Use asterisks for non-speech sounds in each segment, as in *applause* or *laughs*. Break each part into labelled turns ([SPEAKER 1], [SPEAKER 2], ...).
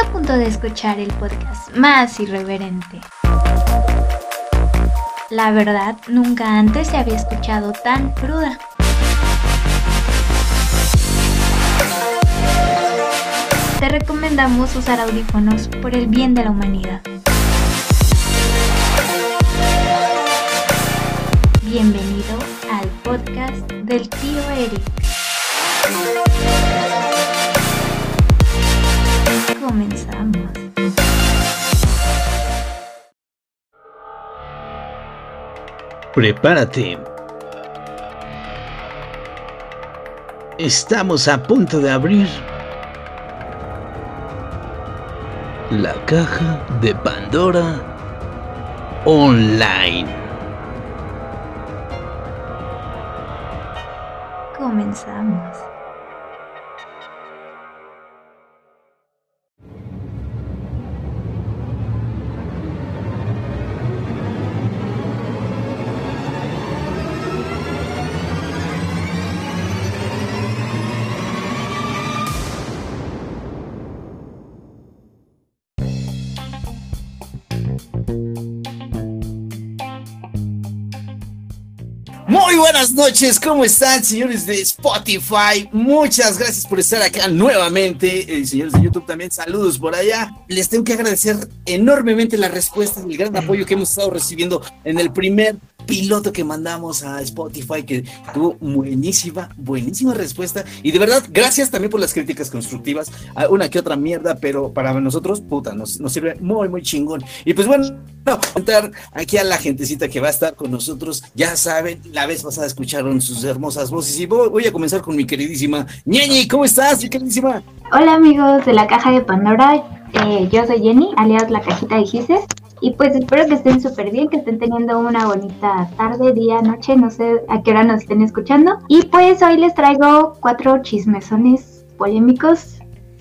[SPEAKER 1] a punto de escuchar el podcast más irreverente. La verdad, nunca antes se había escuchado tan cruda. Te recomendamos usar audífonos por el bien de la humanidad. Bienvenido al podcast del tío Eric. Comenzamos.
[SPEAKER 2] Prepárate. Estamos a punto de abrir la caja de Pandora online.
[SPEAKER 1] Comenzamos.
[SPEAKER 2] Buenas noches, ¿cómo están señores de Spotify? Muchas gracias por estar acá nuevamente, eh, señores de YouTube también, saludos por allá. Les tengo que agradecer enormemente la respuesta y el gran apoyo que hemos estado recibiendo en el primer piloto que mandamos a Spotify, que tuvo buenísima, buenísima respuesta. Y de verdad, gracias también por las críticas constructivas. Una que otra mierda, pero para nosotros, puta, nos, nos sirve muy, muy chingón. Y pues bueno, contar aquí a la gentecita que va a estar con nosotros. Ya saben, la vez pasada escucharon sus hermosas voces. Y voy, voy a comenzar con mi queridísima Ñeñi. ¿Cómo estás, mi queridísima?
[SPEAKER 3] Hola amigos de la caja de Pandora, Eh, yo soy Jenny, alias la cajita de Gises. Y pues espero que estén súper bien, que estén teniendo una bonita tarde, día, noche, no sé a qué hora nos estén escuchando. Y pues hoy les traigo cuatro chismesones polémicos,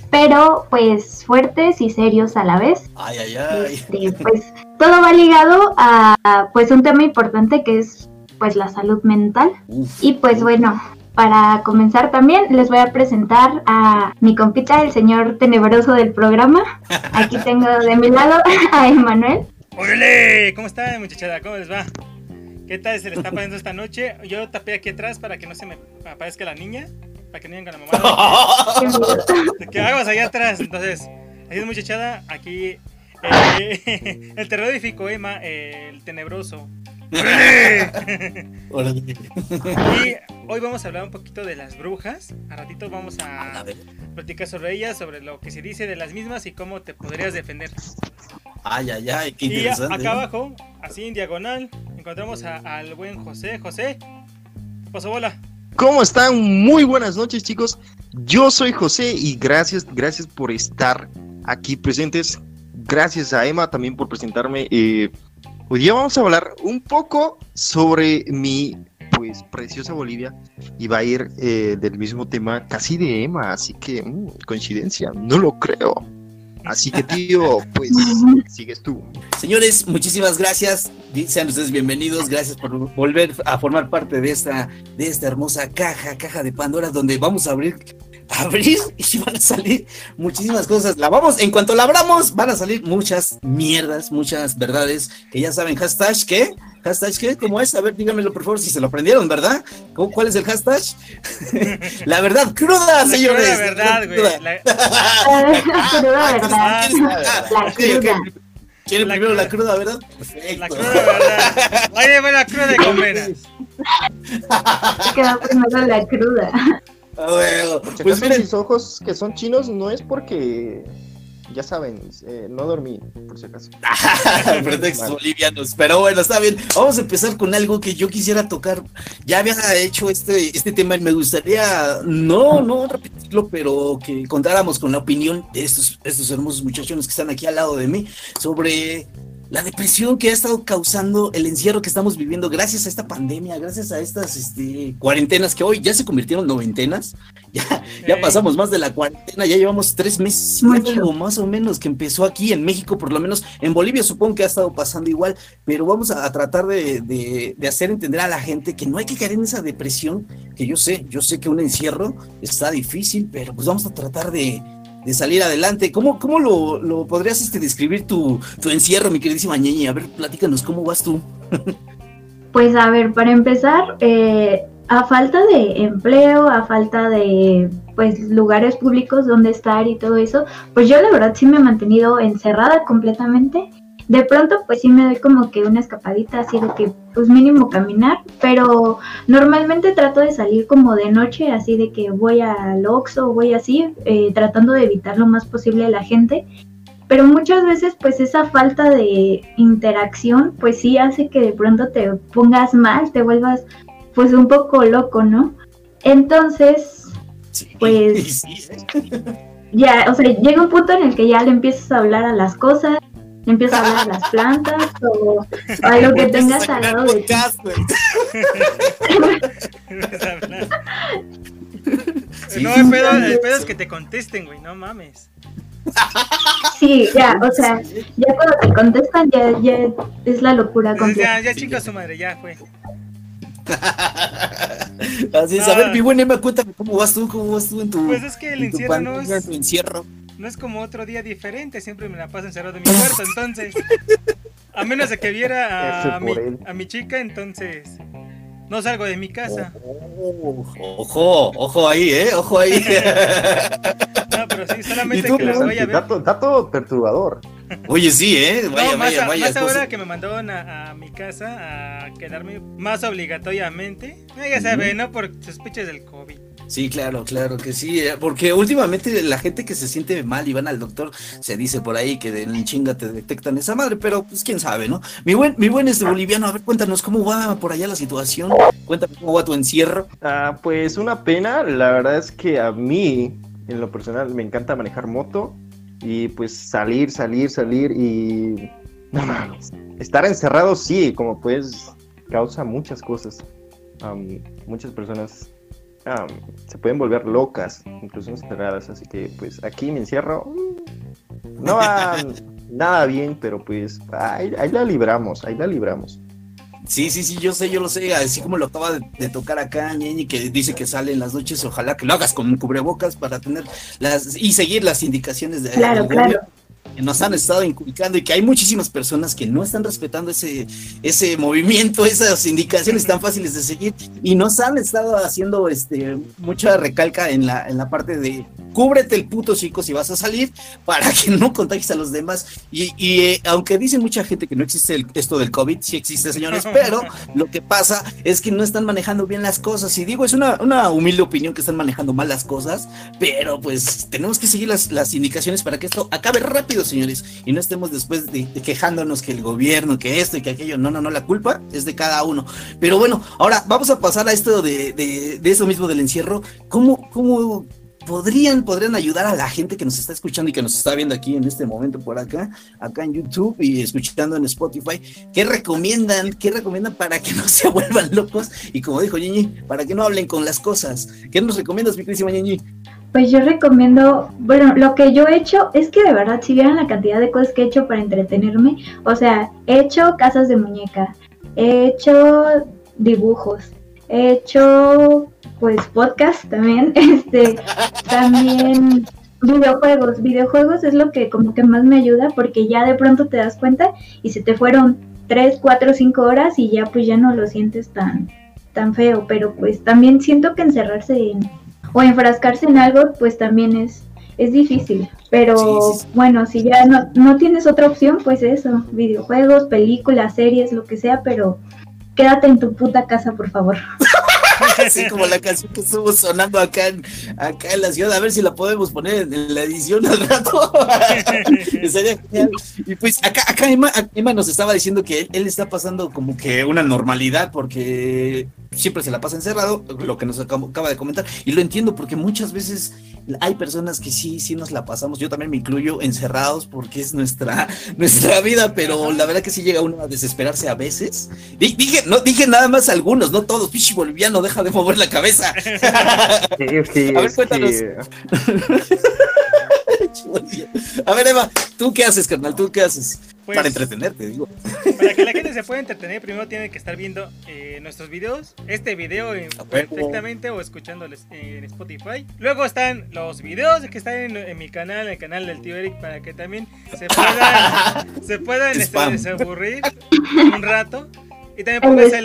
[SPEAKER 3] pero pues fuertes y serios a la vez.
[SPEAKER 2] Ay, ay, ay.
[SPEAKER 3] Este, pues todo va ligado a pues un tema importante que es pues la salud mental. Y pues bueno, para comenzar también les voy a presentar a mi compita, el señor tenebroso del programa. Aquí *laughs* tengo de mi lado *laughs* a Emanuel.
[SPEAKER 4] ¡Órale! ¿Cómo está, muchachada? ¿Cómo les va? ¿Qué tal se le está pasando esta noche? Yo tapé aquí atrás para que no se me aparezca la niña, para que no venga la mamá. ¿De *laughs* qué hagas allá atrás? Entonces, así es, muchachada. Aquí eh, el terrorífico Emma, eh, el tenebroso. *laughs* Y hoy vamos a hablar un poquito de las brujas. A ratito vamos
[SPEAKER 2] A
[SPEAKER 4] a platicar sobre ellas, sobre lo que se dice de las mismas y cómo te podrías defender.
[SPEAKER 2] Ay, ay, ay, qué
[SPEAKER 4] Y
[SPEAKER 2] interesante.
[SPEAKER 4] acá abajo, así en diagonal, encontramos a- al buen José. José, ¿qué pasó bola?
[SPEAKER 5] ¿Cómo están? Muy buenas noches, chicos. Yo soy José y gracias, gracias por estar aquí presentes. Gracias a Emma también por presentarme. Eh, hoy día vamos a hablar un poco sobre mi, pues, preciosa Bolivia y va a ir eh, del mismo tema casi de Emma, así que mm, coincidencia, no lo creo. Así que tío, pues *laughs* sigues tú.
[SPEAKER 2] Señores, muchísimas gracias. Sean ustedes bienvenidos. Gracias por volver a formar parte de esta, de esta hermosa caja, caja de Pandora, donde vamos a abrir, abrir y *laughs* van a salir muchísimas cosas. La vamos, en cuanto la abramos, van a salir muchas mierdas, muchas verdades que ya saben. Hashtag, ¿qué? Hashtag, ¿qué? ¿Cómo es? A ver, díganmelo por favor si se lo aprendieron, ¿verdad? ¿Cómo- ¿Cuál es el hashtag? *laughs* la verdad cruda,
[SPEAKER 4] La
[SPEAKER 2] señores.
[SPEAKER 4] verdad, güey. *laughs* La-
[SPEAKER 3] cruda verdad.
[SPEAKER 4] Ah,
[SPEAKER 3] La
[SPEAKER 2] ok.
[SPEAKER 3] cruda.
[SPEAKER 2] ¿Quieren
[SPEAKER 4] La
[SPEAKER 2] primero
[SPEAKER 4] cruda.
[SPEAKER 2] la cruda, verdad? Perfecto.
[SPEAKER 4] La cruda verdad. Oye, bueno, la cruda de con venas.
[SPEAKER 3] Quedó primero la cruda.
[SPEAKER 2] Bueno.
[SPEAKER 5] Por si
[SPEAKER 2] Pues
[SPEAKER 5] acaso
[SPEAKER 2] miren,
[SPEAKER 5] mis ojos que son chinos no es porque, ya saben, eh, no dormí, por si acaso. *laughs*
[SPEAKER 2] pretextos bolivianos. Pero bueno, está bien. Vamos a empezar con algo que yo quisiera tocar. Ya había hecho este, este tema y me gustaría, no, no repetirlo, pero que contáramos con la opinión de estos, estos hermosos muchachones que están aquí al lado de mí sobre la depresión que ha estado causando el encierro que estamos viviendo gracias a esta pandemia, gracias a estas este, cuarentenas que hoy ya se convirtieron en noventenas. *laughs* Ya, ya pasamos más de la cuarentena, ya llevamos tres meses algo más o menos que empezó aquí en México, por lo menos en Bolivia supongo que ha estado pasando igual, pero vamos a, a tratar de, de- de hacer entender a la gente que no hay que caer en esa depresión, que yo sé, yo sé que un encierro está difícil, pero pues vamos a tratar de, de salir adelante. ¿Cómo, cómo lo, lo podrías este, describir tu, tu encierro, mi queridísima Ñeñi? A ver, platícanos, ¿cómo vas tú? *laughs*
[SPEAKER 3] Pues a ver, para empezar, eh, a falta de empleo, a falta de pues lugares públicos donde estar y todo eso, pues yo la verdad sí me he mantenido encerrada completamente. De pronto pues sí me doy como que una escapadita así de que pues mínimo caminar, pero normalmente trato de salir como de noche, así de que voy al Oxxo voy así, eh, tratando de evitar lo más posible a la gente. Pero muchas veces pues esa falta de interacción pues sí hace que de pronto te pongas mal, te vuelvas pues un poco loco, ¿no? Entonces, *laughs* pues ya, o sea, llega un punto en el que ya le empiezas a hablar a las cosas, le empiezas a hablar a las plantas o a lo que tengas al lado de ti. *laughs*
[SPEAKER 4] no, el pedo, el pedo es que te contesten, güey, no mames.
[SPEAKER 3] Sí, ya, o sea, ya cuando te contestan ya, ya es la locura completa.
[SPEAKER 4] Ya, ya chica su madre, ya fue. *laughs*
[SPEAKER 2] Así es, a ver, mi buen Emma, cuéntame cómo vas tú, cómo vas tú en tu.
[SPEAKER 4] Pues es que el encierro no es.
[SPEAKER 2] encierro.
[SPEAKER 4] No es como otro día diferente, siempre me la paso encerrado en mi cuarto, entonces. A menos de que viera a, mi, a mi chica, entonces. No salgo de mi casa.
[SPEAKER 2] Ojo, ojo ahí, eh, ojo ahí. *laughs*
[SPEAKER 4] No, pero sí, solamente que las vaya a ver.
[SPEAKER 5] Dato, dato perturbador.
[SPEAKER 2] Oye, sí, ¿eh? Vaya,
[SPEAKER 4] no, más,
[SPEAKER 2] vaya,
[SPEAKER 4] a-
[SPEAKER 2] vaya.
[SPEAKER 4] más ahora que me mandaron a, a mi casa a quedarme más obligatoriamente. Ah, ya sabe, ¿no? Por sospechas del COVID.
[SPEAKER 2] Sí, claro, claro que sí. eh, Porque últimamente la gente que se siente mal y van al doctor, se dice por ahí que en chinga te detectan esa madre, pero pues quién sabe, ¿no? Mi buen, mi buen este boliviano, a ver, cuéntanos cómo va por allá la situación. Cuéntame cómo va tu encierro.
[SPEAKER 5] Ah, pues una pena, la verdad es que a mí, en lo personal, me encanta manejar moto y pues salir, salir, salir y... No. Estar encerrado sí, como pues causa muchas cosas. Am, muchas personas se pueden volver locas, incluso encerradas, así que pues aquí me encierro. No va nada bien, pero pues ahí, ahí la libramos, ahí la libramos.
[SPEAKER 2] Sí, sí, sí, yo sé, yo lo sé, así como lo acaba de, de tocar acá Ñeñi, que dice que sale en las noches, ojalá que lo hagas con cubrebocas para tener las y seguir las indicaciones de
[SPEAKER 3] Claro, claro.
[SPEAKER 2] gobierno nos han estado inculcando y que hay muchísimas personas que no están respetando ese, ese movimiento, esas indicaciones tan fáciles de seguir y nos han estado haciendo este mucha recalca en la, en la parte de cúbrete el puto chico si vas a salir para que no contagies a los demás. Y, y, eh, aunque dicen mucha gente que no existe el- esto del COVID, sí existe señores, pero lo que pasa es que no están manejando bien las cosas. Y digo, es una, una humilde opinión que están manejando mal las cosas, pero pues tenemos que seguir las, las indicaciones para que esto acabe rápido, señores, y no estemos después de, de quejándonos que el gobierno, que esto y que aquello, no, no, no, la culpa es de cada uno. Pero bueno, ahora vamos a pasar a esto de, de, de eso mismo del encierro. ¿Cómo, cómo podrían, podrían ayudar a la gente que nos está escuchando y que nos está viendo aquí en este momento por acá, acá en YouTube y escuchando en Spotify? ¿Qué recomiendan? ¿Qué recomiendan para que *laughs* no se vuelvan locos? Y como dijo Ñiñi, para que no hablen con las cosas. ¿Qué nos recomiendas, mi queridísima Ñiñi?
[SPEAKER 3] Pues yo recomiendo, bueno, lo que yo he hecho es que de verdad, si vieran la cantidad de cosas que he hecho para entretenerme, o sea, he hecho casas de muñeca, he hecho dibujos, he hecho pues podcast también, *laughs* este, también videojuegos, videojuegos es lo que como que más me ayuda porque ya de pronto te das cuenta y se te fueron 3, 4, 5 horas y ya pues ya no lo sientes tan, tan feo, pero pues también siento que encerrarse en o enfrascarse en algo, pues también es, es difícil. Pero
[SPEAKER 2] Sí, sí, sí.
[SPEAKER 3] bueno, si ya no, no tienes otra opción, pues eso, videojuegos, películas, series, lo que sea, pero quédate en tu puta casa, por favor. *laughs*
[SPEAKER 2] Así como la canción que estuvo sonando acá en, acá en la ciudad, a ver si la podemos poner en, la edición al rato. *laughs* Genial. Y pues acá, acá Emma, Emma nos estaba diciendo que él, él está pasando como que una normalidad porque siempre se la pasa encerrado, lo que nos acaba de comentar. Y lo entiendo porque muchas veces hay personas que sí, sí nos la pasamos, yo también me incluyo, encerrados porque es nuestra, *laughs* nuestra vida, pero la verdad que sí llega uno a desesperarse a veces. Di- Dije, no, dije nada más algunos, no todos, pichi boliviano, deja de mover la cabeza. *laughs*
[SPEAKER 5] Sí, sí,
[SPEAKER 2] A ver, cuéntanos.
[SPEAKER 5] que- *laughs*
[SPEAKER 2] A ver, Eva, ¿tú qué haces, carnal? ¿Tú qué haces?
[SPEAKER 4] Pues,
[SPEAKER 2] Para entretenerte, digo.
[SPEAKER 4] Para que la gente se pueda entretener, primero tiene que estar viendo eh, nuestros videos. Este video en- perfectamente o escuchándoles en Spotify. Luego están los videos que están en, en mi canal, el canal del tío Eric, para que también se puedan, *laughs* se puedan este, desaburrir un rato. Y también
[SPEAKER 3] El
[SPEAKER 4] pónganse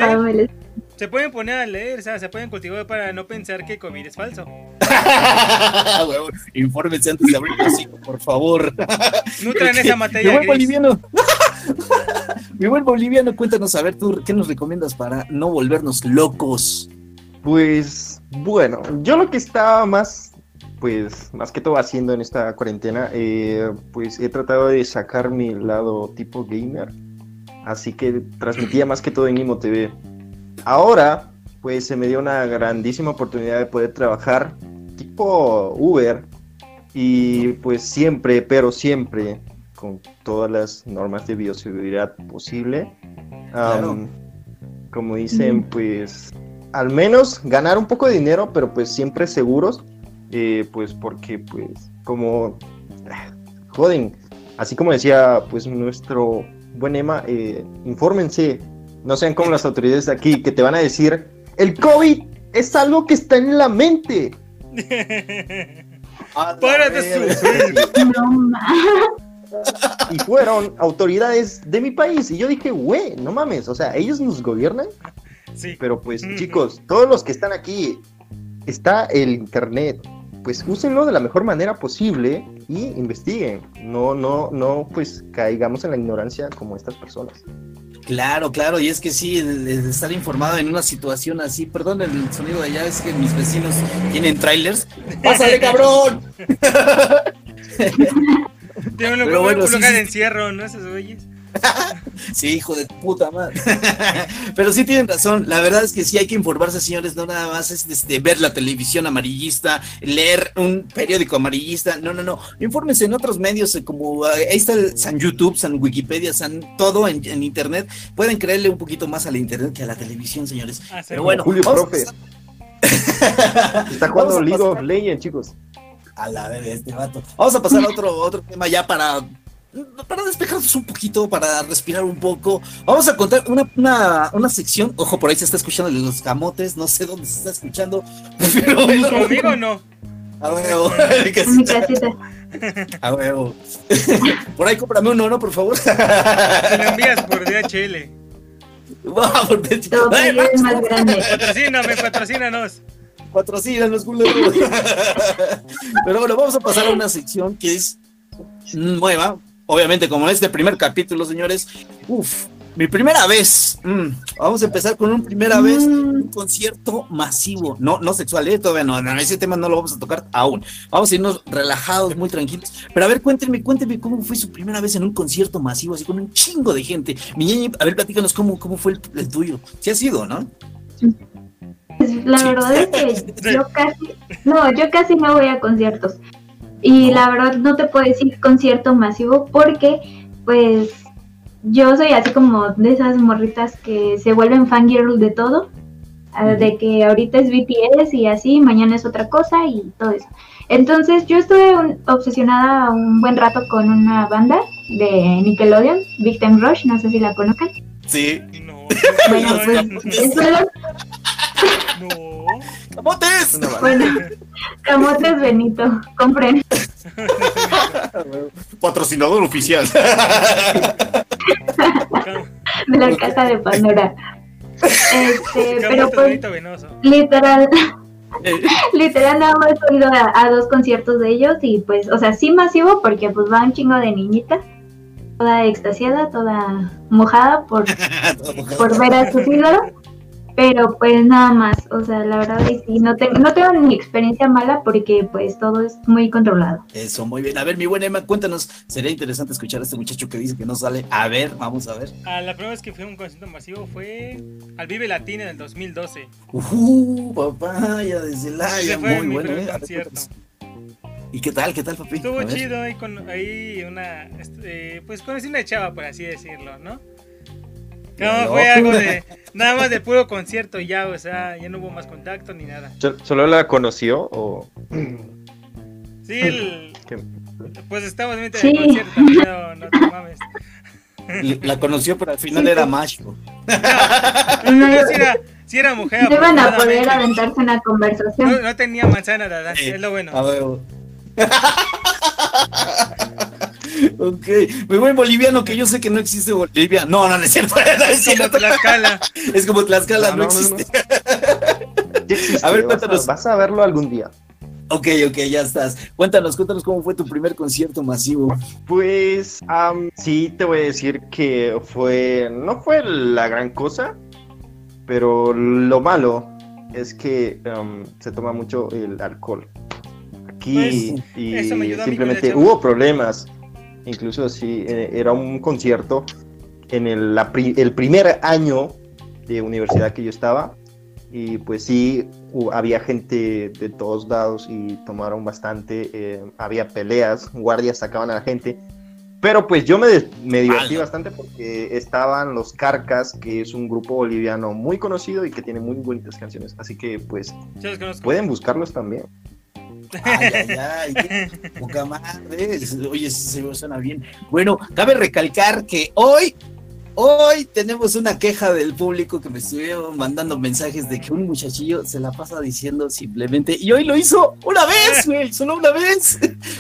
[SPEAKER 4] Se pueden poner a leer, o sea, se pueden cultivar para no pensar que COVID es falso. *laughs*
[SPEAKER 2] Huevo, Infórmense antes de abrir el hocico, por favor. *laughs*
[SPEAKER 4] Nutran esa
[SPEAKER 2] Mi
[SPEAKER 4] materia
[SPEAKER 2] buen
[SPEAKER 4] gris.
[SPEAKER 2] boliviano. *laughs* Mi buen boliviano, cuéntanos, a ver, tú, ¿qué nos recomiendas para no volvernos locos?
[SPEAKER 5] Pues bueno, yo lo que estaba más, pues más que todo haciendo en esta cuarentena, eh, pues he tratado de sacar mi lado tipo gamer, así que transmitía más que todo en Imo TV. Ahora, pues se me dio una grandísima oportunidad de poder trabajar tipo Uber y pues siempre, pero siempre con todas las normas de bioseguridad posible.
[SPEAKER 2] Claro.
[SPEAKER 5] Am, como dicen, pues al menos ganar un poco de dinero, pero pues siempre seguros, eh, pues porque pues como joden, así como decía pues nuestro buen Emma, eh, infórmense, no sean como las autoridades de aquí que te van a decir, el COVID es algo que está en la mente.
[SPEAKER 4] Para de sufrir.
[SPEAKER 3] No ma-
[SPEAKER 5] Y fueron autoridades de mi país. Y yo dije, güey, no mames, o sea, ellos nos gobiernan.
[SPEAKER 4] Sí.
[SPEAKER 5] Pero pues,
[SPEAKER 4] Ujú.
[SPEAKER 5] chicos, todos los que están aquí, está el internet. Pues úsenlo de la mejor manera posible y investiguen. No, no, no, pues caigamos en la ignorancia como estas personas.
[SPEAKER 2] Claro, claro, y es que sí, el- el estar informado en una situación así, perdón el sonido de allá, es que mis vecinos tienen trailers. ¡Pásale, cabrón!
[SPEAKER 4] Tiene un,
[SPEAKER 2] bueno,
[SPEAKER 4] un
[SPEAKER 2] sí,
[SPEAKER 4] lugar
[SPEAKER 2] sí.
[SPEAKER 4] de encierro, ¿no? Esos güeyes. *laughs*
[SPEAKER 2] Sí, hijo de puta madre. *laughs* Pero sí tienen razón. La verdad es que sí hay que informarse, señores. No nada más es este, ver la televisión amarillista, leer un periódico amarillista. No, no, no. Infórmense en otros medios, eh, como eh, ahí está el San YouTube, San Wikipedia, San todo en, en internet. Pueden creerle un poquito más a la internet que a la televisión, señores.
[SPEAKER 4] Ah, sí.
[SPEAKER 2] Pero bueno,
[SPEAKER 5] Julio
[SPEAKER 2] vamos a
[SPEAKER 5] Profe.
[SPEAKER 2] pasar- *laughs*
[SPEAKER 5] Está jugando League of Legends, chicos.
[SPEAKER 2] A la de este vato. Vamos a pasar a otro, otro tema ya para, para despejarnos un poquito, para respirar un poco. Vamos a contar una, una, una sección. Ojo, por ahí se está escuchando de los camotes. No sé dónde se está escuchando. *laughs* Pero bueno,
[SPEAKER 4] Conmigo no.
[SPEAKER 2] a huevo.
[SPEAKER 3] en mi casita.
[SPEAKER 2] A huevo. *laughs* Por ahí cómprame uno, ¿no? Por favor.
[SPEAKER 4] Se lo envías por DHL.
[SPEAKER 2] Vamos,
[SPEAKER 3] más grande.
[SPEAKER 4] Patrocíname, patrocínanos.
[SPEAKER 2] Patrocínanos, culero. *laughs* Pero bueno, vamos a pasar a una sección que es nueva. Obviamente, como este primer capítulo, señores. Uf, mi primera vez. Mm, vamos a empezar con un primera vez. Un concierto masivo. No, no sexual, ¿eh? todavía no, no. Ese tema no lo vamos a tocar aún. Vamos a irnos relajados, muy tranquilos. Pero a ver, cuéntenme, cuéntenme cómo fue su primera vez en un concierto masivo, así con un chingo de gente. Mi ñeñe, a ver, platícanos cómo, cómo fue el, el tuyo. Sí ha sido, ¿no?
[SPEAKER 3] Pues, La
[SPEAKER 2] Sí.
[SPEAKER 3] verdad es que *laughs* yo casi, no, yo casi no voy a conciertos. Y
[SPEAKER 2] No.
[SPEAKER 3] la verdad no te puedo decir concierto masivo porque, pues, yo soy así como de esas morritas que se vuelven fangirl de todo. ah, De que ahorita es BTS y así, mañana es otra cosa y todo eso. Entonces yo estuve un- obsesionada un buen rato con una banda de Nickelodeon, Big Time Rush, no sé si la conozcan.
[SPEAKER 2] Sí.
[SPEAKER 4] No.
[SPEAKER 3] Bueno, *laughs* pues
[SPEAKER 4] no. *laughs* *laughs*
[SPEAKER 2] ¡Camotes!
[SPEAKER 3] Bueno, Camotes Benito, compren. *laughs*
[SPEAKER 2] Patrocinador oficial.
[SPEAKER 3] de la casa de Pandora. Este, pero pues literal,
[SPEAKER 2] Eh,
[SPEAKER 3] literal nada más he ido a, a dos conciertos de ellos y pues, o sea, sí masivo porque pues va un chingo de niñita, toda extasiada, toda mojada por, *laughs* por ver a sus ídolos. Pero pues nada más, o sea, la verdad es que sí, no, te- no tengo ni experiencia mala porque pues todo es muy controlado.
[SPEAKER 2] Eso, muy bien. A ver, mi buena Emma, cuéntanos. Sería interesante escuchar a este muchacho que dice que no sale. A ver, vamos a ver.
[SPEAKER 4] Ah, la primera vez que fui a un concierto masivo fue al Vive Latino en el 2012.
[SPEAKER 2] Uh, papaya de Celaya.
[SPEAKER 4] Ese fue
[SPEAKER 2] Muy bueno, ¿eh?
[SPEAKER 4] Concierto.
[SPEAKER 2] ¿Y qué tal? ¿Qué tal, papi?
[SPEAKER 4] Estuvo chido ahí con ahí una este, pues conocí una chava por así decirlo, ¿no? *laughs* No,
[SPEAKER 2] No.
[SPEAKER 4] fue algo de nada más de puro concierto y ya, o sea, ya no hubo más contacto ni nada.
[SPEAKER 5] ¿Sol- ¿Solo la conoció o...?
[SPEAKER 4] Sí, el-. Pues estamos en
[SPEAKER 3] Sí.
[SPEAKER 4] el concierto no, no te mames.
[SPEAKER 2] La conoció, pero al final
[SPEAKER 3] Sí,
[SPEAKER 2] era
[SPEAKER 3] sí.
[SPEAKER 2] macho.
[SPEAKER 4] No, yo sí era, sí era mujer.
[SPEAKER 3] No iban a poder aventarse una conversación.
[SPEAKER 4] No, no tenía manzana de edad,
[SPEAKER 2] Sí.
[SPEAKER 4] es lo bueno.
[SPEAKER 2] A ver. *laughs* ok, muy buen boliviano que yo sé que no existe Bolivia. No, no, no es cierto. *laughs* No es,
[SPEAKER 4] Es como
[SPEAKER 2] cierto.
[SPEAKER 4] Tlaxcala. *laughs*
[SPEAKER 2] Es como Tlaxcala, no,
[SPEAKER 5] No, no, no, *laughs*
[SPEAKER 2] existe. A ver,
[SPEAKER 5] vas,
[SPEAKER 2] cuéntanos.
[SPEAKER 5] vas a verlo algún día.
[SPEAKER 2] Ok, ok, ya estás. Cuéntanos, cuéntanos cómo fue tu primer concierto masivo.
[SPEAKER 5] Pues am, sí te voy a decir que fue, no fue la gran cosa, pero lo malo es que se toma mucho el alcohol. Aquí
[SPEAKER 4] Pues,
[SPEAKER 5] y
[SPEAKER 4] eso me ayudó a mí
[SPEAKER 5] simplemente hubo problemas. Incluso sí, eh, era un concierto en el, la pri- el primer año de universidad que yo estaba. Y pues sí, había gente de todos lados y tomaron bastante. eh, había peleas, guardias sacaban a la gente. Pero pues yo me, me divertí bastante porque estaban los Carcas, que es un grupo boliviano muy conocido y que tiene muy bonitas canciones. Así que pues pueden buscarlos también.
[SPEAKER 2] Ay, ay, ay, *laughs* qué poca madre. Oye, se suena bien. Bueno, cabe recalcar que hoy, hoy tenemos una queja del público que me estuvieron mandando mensajes de que un muchachillo se la pasa diciendo simplemente, y hoy lo hizo una vez, *laughs* güey, solo una vez.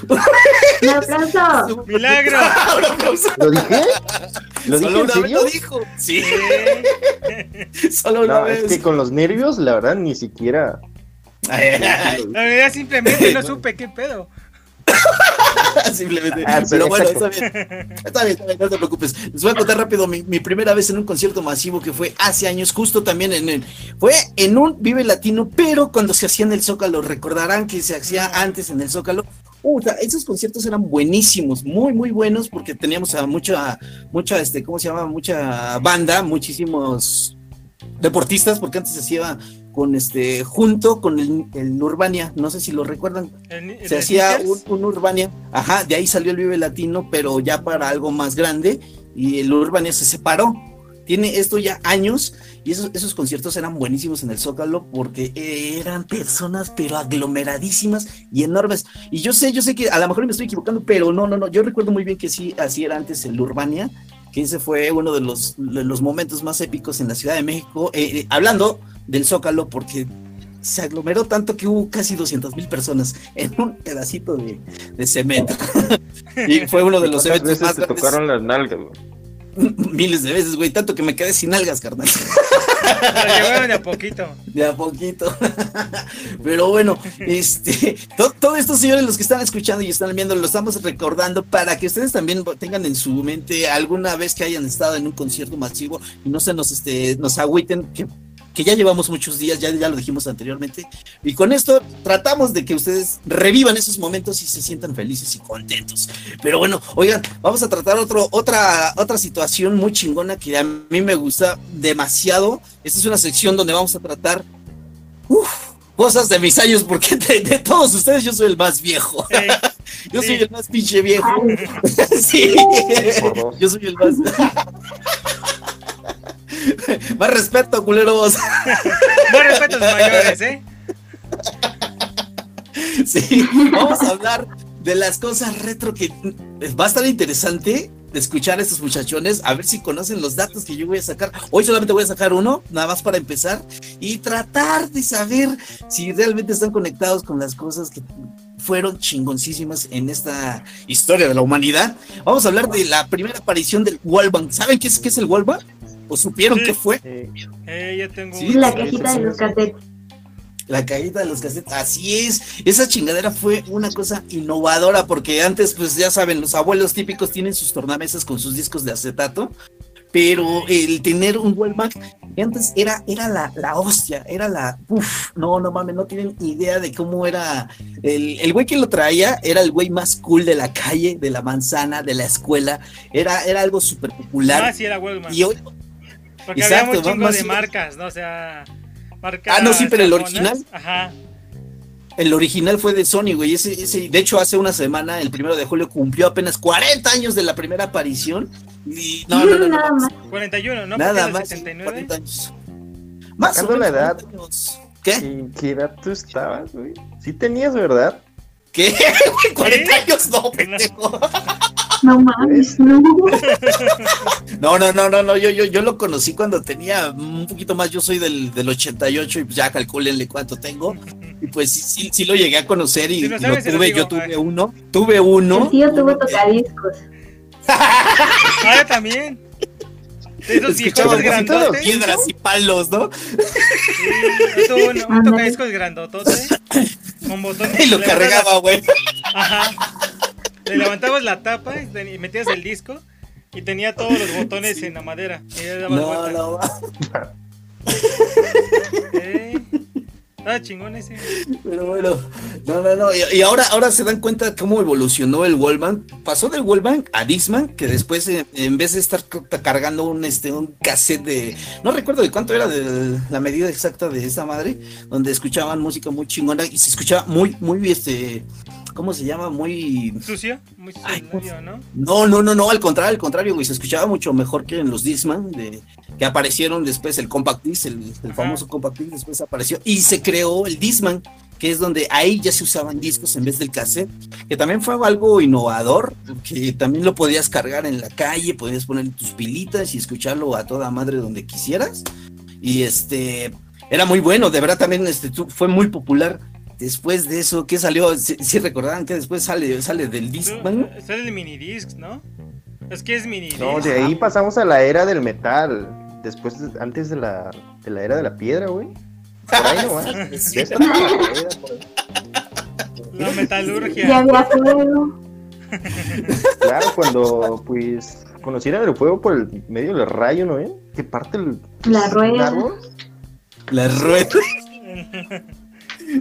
[SPEAKER 3] Un *laughs* aplauso.
[SPEAKER 4] ¡Milagro!
[SPEAKER 5] ¿Lo dije? ¿Lo dije
[SPEAKER 2] Solo
[SPEAKER 5] en
[SPEAKER 2] una vez
[SPEAKER 5] serio?
[SPEAKER 2] lo dijo. Sí,
[SPEAKER 4] Sí.
[SPEAKER 2] solo una
[SPEAKER 5] No,
[SPEAKER 2] vez.
[SPEAKER 5] es que con los nervios, la verdad, ni siquiera.
[SPEAKER 4] La verdad simplemente no supe qué pedo.
[SPEAKER 2] Simplemente.
[SPEAKER 5] Ah, sí,
[SPEAKER 2] Pero bueno, está bien. Está bien, está bien, no te preocupes. Les voy a contar rápido mi, mi primera vez en un concierto masivo que fue hace años, justo también en el. Fue en un Vive Latino, pero cuando se hacía en el Zócalo, recordarán que se hacía antes en el Zócalo. Puta, esos conciertos eran buenísimos, muy, muy buenos, porque teníamos a mucha, mucha, este, ¿cómo se llama? Mucha banda, muchísimos deportistas, porque antes se hacía con este, junto con el, el Urbania, no sé si lo recuerdan,
[SPEAKER 4] El el
[SPEAKER 2] se hacía un, un Urbania, ajá, de ahí salió el Vive Latino, pero ya para algo más grande, y el Urbania se separó. Tiene esto ya años, y esos, esos conciertos eran buenísimos en el Zócalo, porque eran personas, pero aglomeradísimas y enormes. Y yo sé, yo sé que a lo mejor me estoy equivocando, pero no, no, no, yo recuerdo muy bien que sí, así era antes el Urbania, que ese fue uno de los, de los momentos más épicos en la Ciudad de México, eh, eh, hablando del Zócalo, porque se aglomeró tanto que hubo casi 200 mil personas en un pedacito de, de cemento. *laughs* y fue uno de los
[SPEAKER 5] ¿Cuántas
[SPEAKER 2] eventos
[SPEAKER 5] veces
[SPEAKER 2] más
[SPEAKER 5] te
[SPEAKER 2] grandes.
[SPEAKER 5] tocaron las nalgas, güey?
[SPEAKER 2] Miles de veces, güey, tanto que me quedé sin algas, carnal.
[SPEAKER 4] Lo llevaron de a poquito.
[SPEAKER 2] De a poquito. Pero bueno, este, to- todo esto, señores, los que están escuchando y están viendo, lo estamos recordando para que ustedes también tengan en su mente alguna vez que hayan estado en un concierto masivo y no se nos, este, nos agüiten que que ya llevamos muchos días, ya, ya lo dijimos anteriormente, y con esto tratamos de que ustedes revivan esos momentos y se sientan felices y contentos. Pero bueno, oigan, vamos a tratar otro, otra, otra situación muy chingona que a mí me gusta demasiado. Esta es una sección donde vamos a tratar uf, cosas de mis años, porque de, de todos ustedes yo soy el más viejo.
[SPEAKER 4] Sí. *laughs*
[SPEAKER 2] Yo
[SPEAKER 4] Sí.
[SPEAKER 2] soy el más pinche viejo. *laughs* Sí, yo soy el más. *laughs* *laughs* más respeto, culeros. *laughs*
[SPEAKER 4] Buen respeto a los mayores, ¿eh? *laughs*
[SPEAKER 2] Sí, vamos a hablar de las cosas retro que va a estar interesante escuchar a estos muchachones, a ver si conocen los datos que yo voy a sacar. Hoy solamente voy a sacar uno, nada más para empezar, y tratar de saber si realmente están conectados con las cosas que fueron chingoncísimas en esta historia de la humanidad. Vamos a hablar de la primera aparición del Wallbang. ¿Saben qué es, qué es el Wallbang? ¿O supieron
[SPEAKER 4] Sí.
[SPEAKER 2] qué fue?
[SPEAKER 5] Eh,
[SPEAKER 4] Eh, yo tengo
[SPEAKER 2] Sí,
[SPEAKER 3] La
[SPEAKER 5] sí,
[SPEAKER 3] cajita
[SPEAKER 5] sí,
[SPEAKER 3] de los
[SPEAKER 5] sí.
[SPEAKER 3] cassettes.
[SPEAKER 2] La caída de los cassettes, así es. Esa chingadera fue una cosa innovadora porque antes, pues ya saben, los abuelos típicos tienen sus tornamesas con sus discos de acetato, pero el tener un Wallback que antes era, era la, la hostia, era la, uff, no, no mames, no tienen idea de cómo era. El, el güey que lo traía era el güey más cool de la calle, de la manzana, de la escuela, era, era algo súper popular.
[SPEAKER 4] Ah, sí, era Wellman.
[SPEAKER 2] y hoy,
[SPEAKER 4] Porque
[SPEAKER 2] exacto,
[SPEAKER 4] había un chingo
[SPEAKER 2] más-
[SPEAKER 4] de marcas, ¿no? O sea, marcas.
[SPEAKER 2] Ah, no, sí, pero el original.
[SPEAKER 4] Ajá.
[SPEAKER 2] El original fue de Sony, güey. Ese, ese, de hecho, hace una semana, el primero de julio, cumplió apenas 40 años de la primera aparición. Y no, no, no, no,
[SPEAKER 3] Nada más.
[SPEAKER 4] 41, ¿no?
[SPEAKER 2] nada más.
[SPEAKER 4] era 79.
[SPEAKER 2] 40 años. Más o
[SPEAKER 5] Sacando la
[SPEAKER 2] menos
[SPEAKER 5] edad.
[SPEAKER 2] 40 años. ¿Qué?
[SPEAKER 5] ¿En qué edad tú estabas, güey? Sí tenías, ¿verdad?
[SPEAKER 2] ¿Qué? *laughs* 40 años no, pendejo. *laughs*
[SPEAKER 3] No mames, no. *laughs*
[SPEAKER 2] No, no, no, no, no, yo, yo, yo lo conocí cuando tenía un poquito más, yo soy del, del 88 y pues ya calcúlenle cuánto tengo. Y pues sí, sí, sí lo llegué a conocer y,
[SPEAKER 4] Si lo sabes,
[SPEAKER 2] tuve, yo tuve uno, tuve uno.
[SPEAKER 3] El tío tuvo tocadiscos. *laughs*
[SPEAKER 4] Ah, también. De esos
[SPEAKER 2] de
[SPEAKER 4] grandotes.
[SPEAKER 2] piedras y palos, ¿no?
[SPEAKER 4] Sí, yo tuve un, un tocadiscos grandotote con botones. *laughs*
[SPEAKER 2] Y lo cargaba, güey.
[SPEAKER 4] Ajá. *laughs* Le levantabas la tapa y metías el disco y tenía todos los botones en la madera. Y le dabas
[SPEAKER 2] No,
[SPEAKER 4] vuelta.
[SPEAKER 2] no,
[SPEAKER 4] Eh, Estaba chingón ese.
[SPEAKER 2] pero bueno, no, no, no. Y, y ahora, ahora se dan cuenta cómo evolucionó el Wallman. Pasó del Wallman a Disman, que después, eh, en vez de estar cargando un, este, un cassette de. No recuerdo de cuánto era de la medida exacta de esa madre, donde escuchaban música muy chingona y se escuchaba muy, muy, este. ¿Cómo se llama? Muy.
[SPEAKER 4] Sucio, muy
[SPEAKER 2] Ay,
[SPEAKER 4] ¿no?
[SPEAKER 2] No, no, no, no, al contrario, al contrario, güey, se escuchaba mucho mejor que en los Discman, de, que aparecieron después el Compact Disc, el, famoso Compact Disc, después apareció y se creó el Discman, que es donde ahí ya se usaban discos en vez del cassette, que también fue algo innovador, que también lo podías cargar en la calle, podías poner tus pilitas y escucharlo a toda madre donde quisieras, y este, era muy bueno, de verdad también este, fue muy popular. Después de eso, ¿qué salió? Si, si recordaban que después sale, sale del Discman.
[SPEAKER 4] Sale el minidisc, ¿no? Es que es minidisc.
[SPEAKER 5] No, de ahí pasamos a la era del metal. Después, de- antes de la, de la era de la piedra, güey. Por ahí nomás. *laughs*
[SPEAKER 2] Sí.
[SPEAKER 5] Por.
[SPEAKER 4] La metalurgia.
[SPEAKER 3] Ya había fuego.
[SPEAKER 5] Claro, cuando pues conocieron el fuego por el medio del rayo, ¿no? Eh? Que parte el
[SPEAKER 3] La rueda.
[SPEAKER 5] árbol.
[SPEAKER 2] La rueda. *laughs*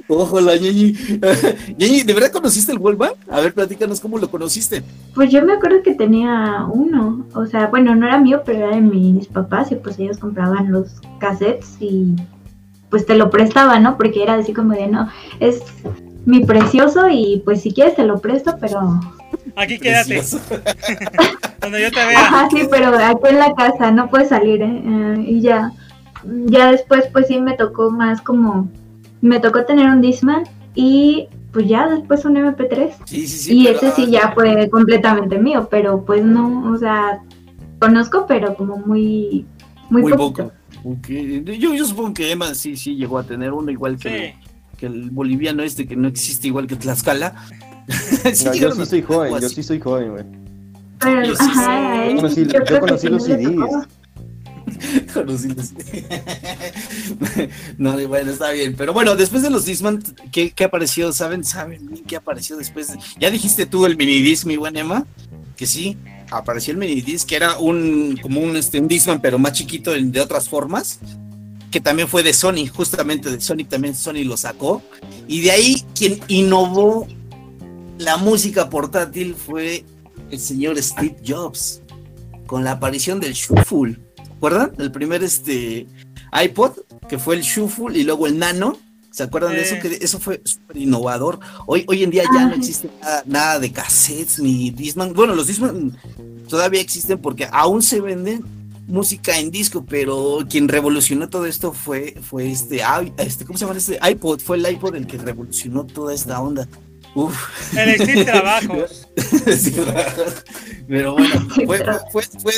[SPEAKER 2] Ojo, la ñeñi. *laughs* ñeñi, ¿de verdad conociste el Wallman? A ver, platícanos cómo lo conociste.
[SPEAKER 3] Pues yo me acuerdo que tenía uno. O sea, bueno, no era mío, pero era de mis papás. Y pues ellos compraban los cassettes y pues te lo prestaban, ¿no? Porque era así como de, no, es mi precioso y pues si quieres te lo presto, pero...
[SPEAKER 4] Aquí quédate, *laughs* donde yo te vea.
[SPEAKER 3] Ajá, sí, pero aquí en la casa no puedes salir, ¿eh? Eh, y ya, ya después pues sí me tocó más como, me tocó tener un Discman y pues ya después un MP3.
[SPEAKER 2] Sí, sí, sí.
[SPEAKER 3] y
[SPEAKER 2] pero-
[SPEAKER 3] ese sí ya fue completamente mío, pero pues no, o sea, conozco, pero como muy, muy,
[SPEAKER 2] Muy
[SPEAKER 3] poquito.
[SPEAKER 2] poco. Yo, yo supongo que Emma sí, sí llegó a tener uno igual que, que el boliviano este que no existe igual que Tlaxcala. *laughs* Sí
[SPEAKER 5] No, yo sí soy joven, yo sí soy joven, güey.
[SPEAKER 3] Pero,
[SPEAKER 2] Yo
[SPEAKER 3] ajá,
[SPEAKER 5] Yo conocí- yo
[SPEAKER 3] que
[SPEAKER 5] conocí los CDs. *laughs*
[SPEAKER 3] tocó.
[SPEAKER 2] Conocidos. no, bueno, está bien. Pero bueno, después de los Disman, ¿qué, qué apareció? ¿Saben? ¿Saben qué apareció después? de- Ya dijiste tú el minidisc, mi buen Emma, que sí, apareció el minidisc, que era un, como un, este, un Disman, pero más chiquito en- de otras formas, que también fue de Sony, justamente de Sony, también Sony lo sacó. Y de ahí, quien innovó la música portátil fue el señor Steve Jobs, con la aparición del Shuffle. ¿Se acuerdan? El primer este iPod, que fue el Shuffle y luego el Nano. ¿Se acuerdan de eso? Que eso fue súper innovador. Hoy, hoy en día ya no existe nada, nada de cassettes ni Disman. Bueno, los Disman todavía existen porque aún se venden música en disco, pero quien revolucionó todo esto fue, fue este, este, ¿cómo se llama este? iPod, fue el iPod el que revolucionó toda esta onda. Uf. *laughs*
[SPEAKER 4] El Trabajos. *laughs*
[SPEAKER 2] Sí, pero bueno, *laughs* fue, fue, fue,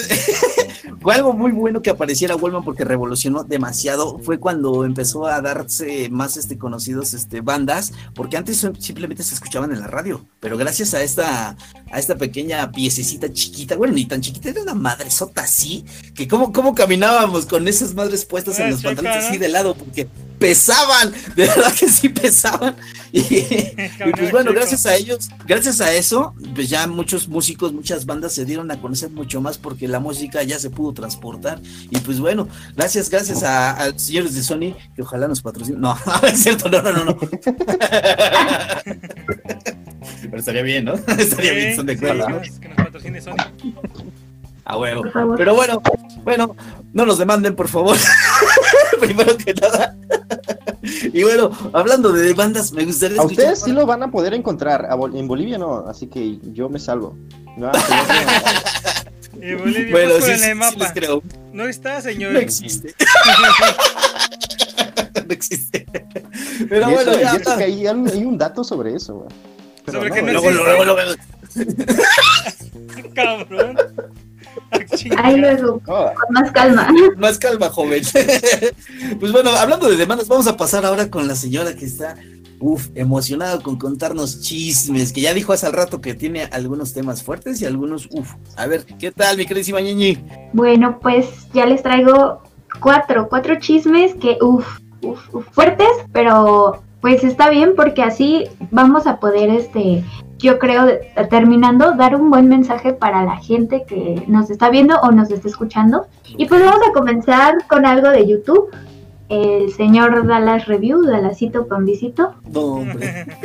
[SPEAKER 2] fue algo muy bueno que apareciera Wallman porque revolucionó demasiado. Fue cuando empezó a darse más este, conocidos este, bandas, porque antes simplemente se escuchaban en la radio. Pero gracias a esta, a esta pequeña piececita chiquita, bueno, ni tan chiquita, era una madresota así, que cómo, cómo caminábamos con esas madres puestas en los pantalones así de lado, porque pesaban, de verdad que sí pesaban. Y, y *laughs* pues bueno, gracias a ellos, gracias a eso, pues ya muchos músicos, muchas bandas se dieron a conocer mucho más porque la música ya se pudo transportar. Y pues bueno, gracias, gracias a, a los señores de Sony, que ojalá nos patrocinen. No, *laughs* es cierto, no, no, no, no. *laughs* Pero estaría bien, ¿no? Estaría bien, son de
[SPEAKER 4] Sí,
[SPEAKER 2] acuerdo.
[SPEAKER 4] que
[SPEAKER 2] ¿no?
[SPEAKER 4] nos- que nos patrocine Sony.
[SPEAKER 2] A huevo. Pero bueno, bueno, no nos demanden, por favor. Primero que nada. Y bueno, hablando de bandas, me gustaría
[SPEAKER 5] A ustedes sí lo van a poder encontrar, a Bol- en Bolivia no, así que yo me salvo. No,
[SPEAKER 4] Y Bolivia,
[SPEAKER 2] Bueno, sí,
[SPEAKER 4] en el mapa.
[SPEAKER 2] les creo.
[SPEAKER 4] No está, señor.
[SPEAKER 2] No existe. *laughs* no existe. Pero
[SPEAKER 5] y
[SPEAKER 2] bueno,
[SPEAKER 5] eso,
[SPEAKER 2] ya
[SPEAKER 5] que hay, hay un dato sobre eso, güey.
[SPEAKER 4] Sobre
[SPEAKER 5] no,
[SPEAKER 4] que no
[SPEAKER 2] Luego,
[SPEAKER 4] existe.
[SPEAKER 2] luego, luego, luego.
[SPEAKER 4] Cabrón. Ah.
[SPEAKER 3] Ahí luego, con más calma.
[SPEAKER 2] Más calma, joven. *laughs* pues bueno, hablando de demandas, vamos a pasar ahora con la señora que está, uf, emocionada con contarnos chismes, que ya dijo hace al rato que tiene algunos temas fuertes y algunos, uf. A ver, ¿qué tal, mi queridísima ñeñi?
[SPEAKER 3] Bueno, pues ya les traigo cuatro, cuatro chismes que, uff, uf, uf, fuertes, pero pues está bien porque así vamos a poder, este, yo creo, terminando, dar un buen mensaje para la gente que nos está viendo o nos está escuchando. Y pues vamos a comenzar con algo de YouTube. El señor Dallas Review, Dallasito Pambisito.
[SPEAKER 2] No, hombre. *laughs*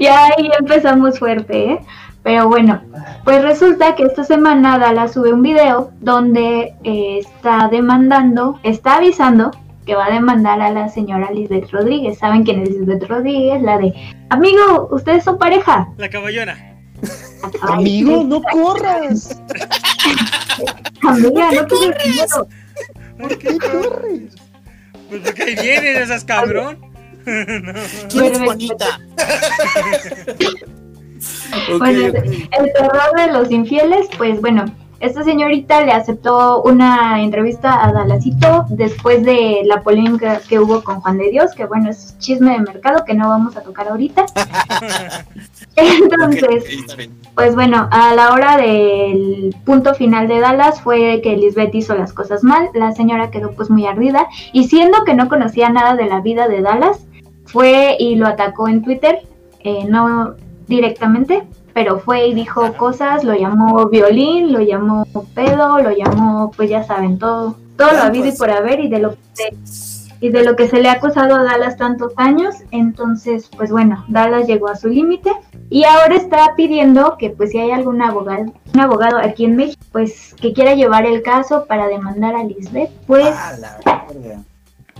[SPEAKER 3] Ya ahí empezamos fuerte, ¿eh? Pero bueno, pues resulta que esta semana Dallas sube un video donde eh, está demandando, está avisando que va a demandar a la señora Lisbeth Rodríguez. ¿Saben quién es Lisbeth Rodríguez? La de, amigo, ustedes son pareja.
[SPEAKER 4] La caballona.
[SPEAKER 3] Ay,
[SPEAKER 5] Amigo, no corras. *laughs*
[SPEAKER 3] Amiga, no miedo.
[SPEAKER 4] ¿Por qué corres? Pues porque ahí vienen esas cabrón. *laughs*
[SPEAKER 2] ¿Quién es *laughs*
[SPEAKER 3] Bueno?
[SPEAKER 2] Ok,
[SPEAKER 3] Bueno, el terror de los infieles, pues bueno, esta señorita le aceptó una entrevista a Dalasito después de la polémica que hubo con Juan de Dios, que bueno, es chisme de mercado que no vamos a tocar ahorita. *laughs* Entonces, pues bueno, a la hora del punto final de Dallas fue que Lisbeth hizo las cosas mal, la señora quedó pues muy ardida y siendo que no conocía nada de la vida de Dallas, fue y lo atacó en Twitter, eh, no directamente, pero fue y dijo cosas, lo llamó violín, lo llamó pedo, lo llamó pues ya saben todo, todo lo habido y por haber y de lo que y de lo que se le ha acusado a Dallas tantos años, entonces pues bueno, Dallas llegó a su límite y ahora está pidiendo que pues si hay algún abogado, un abogado aquí en México, pues que quiera llevar el caso para demandar a Lisbeth, pues
[SPEAKER 2] Ah.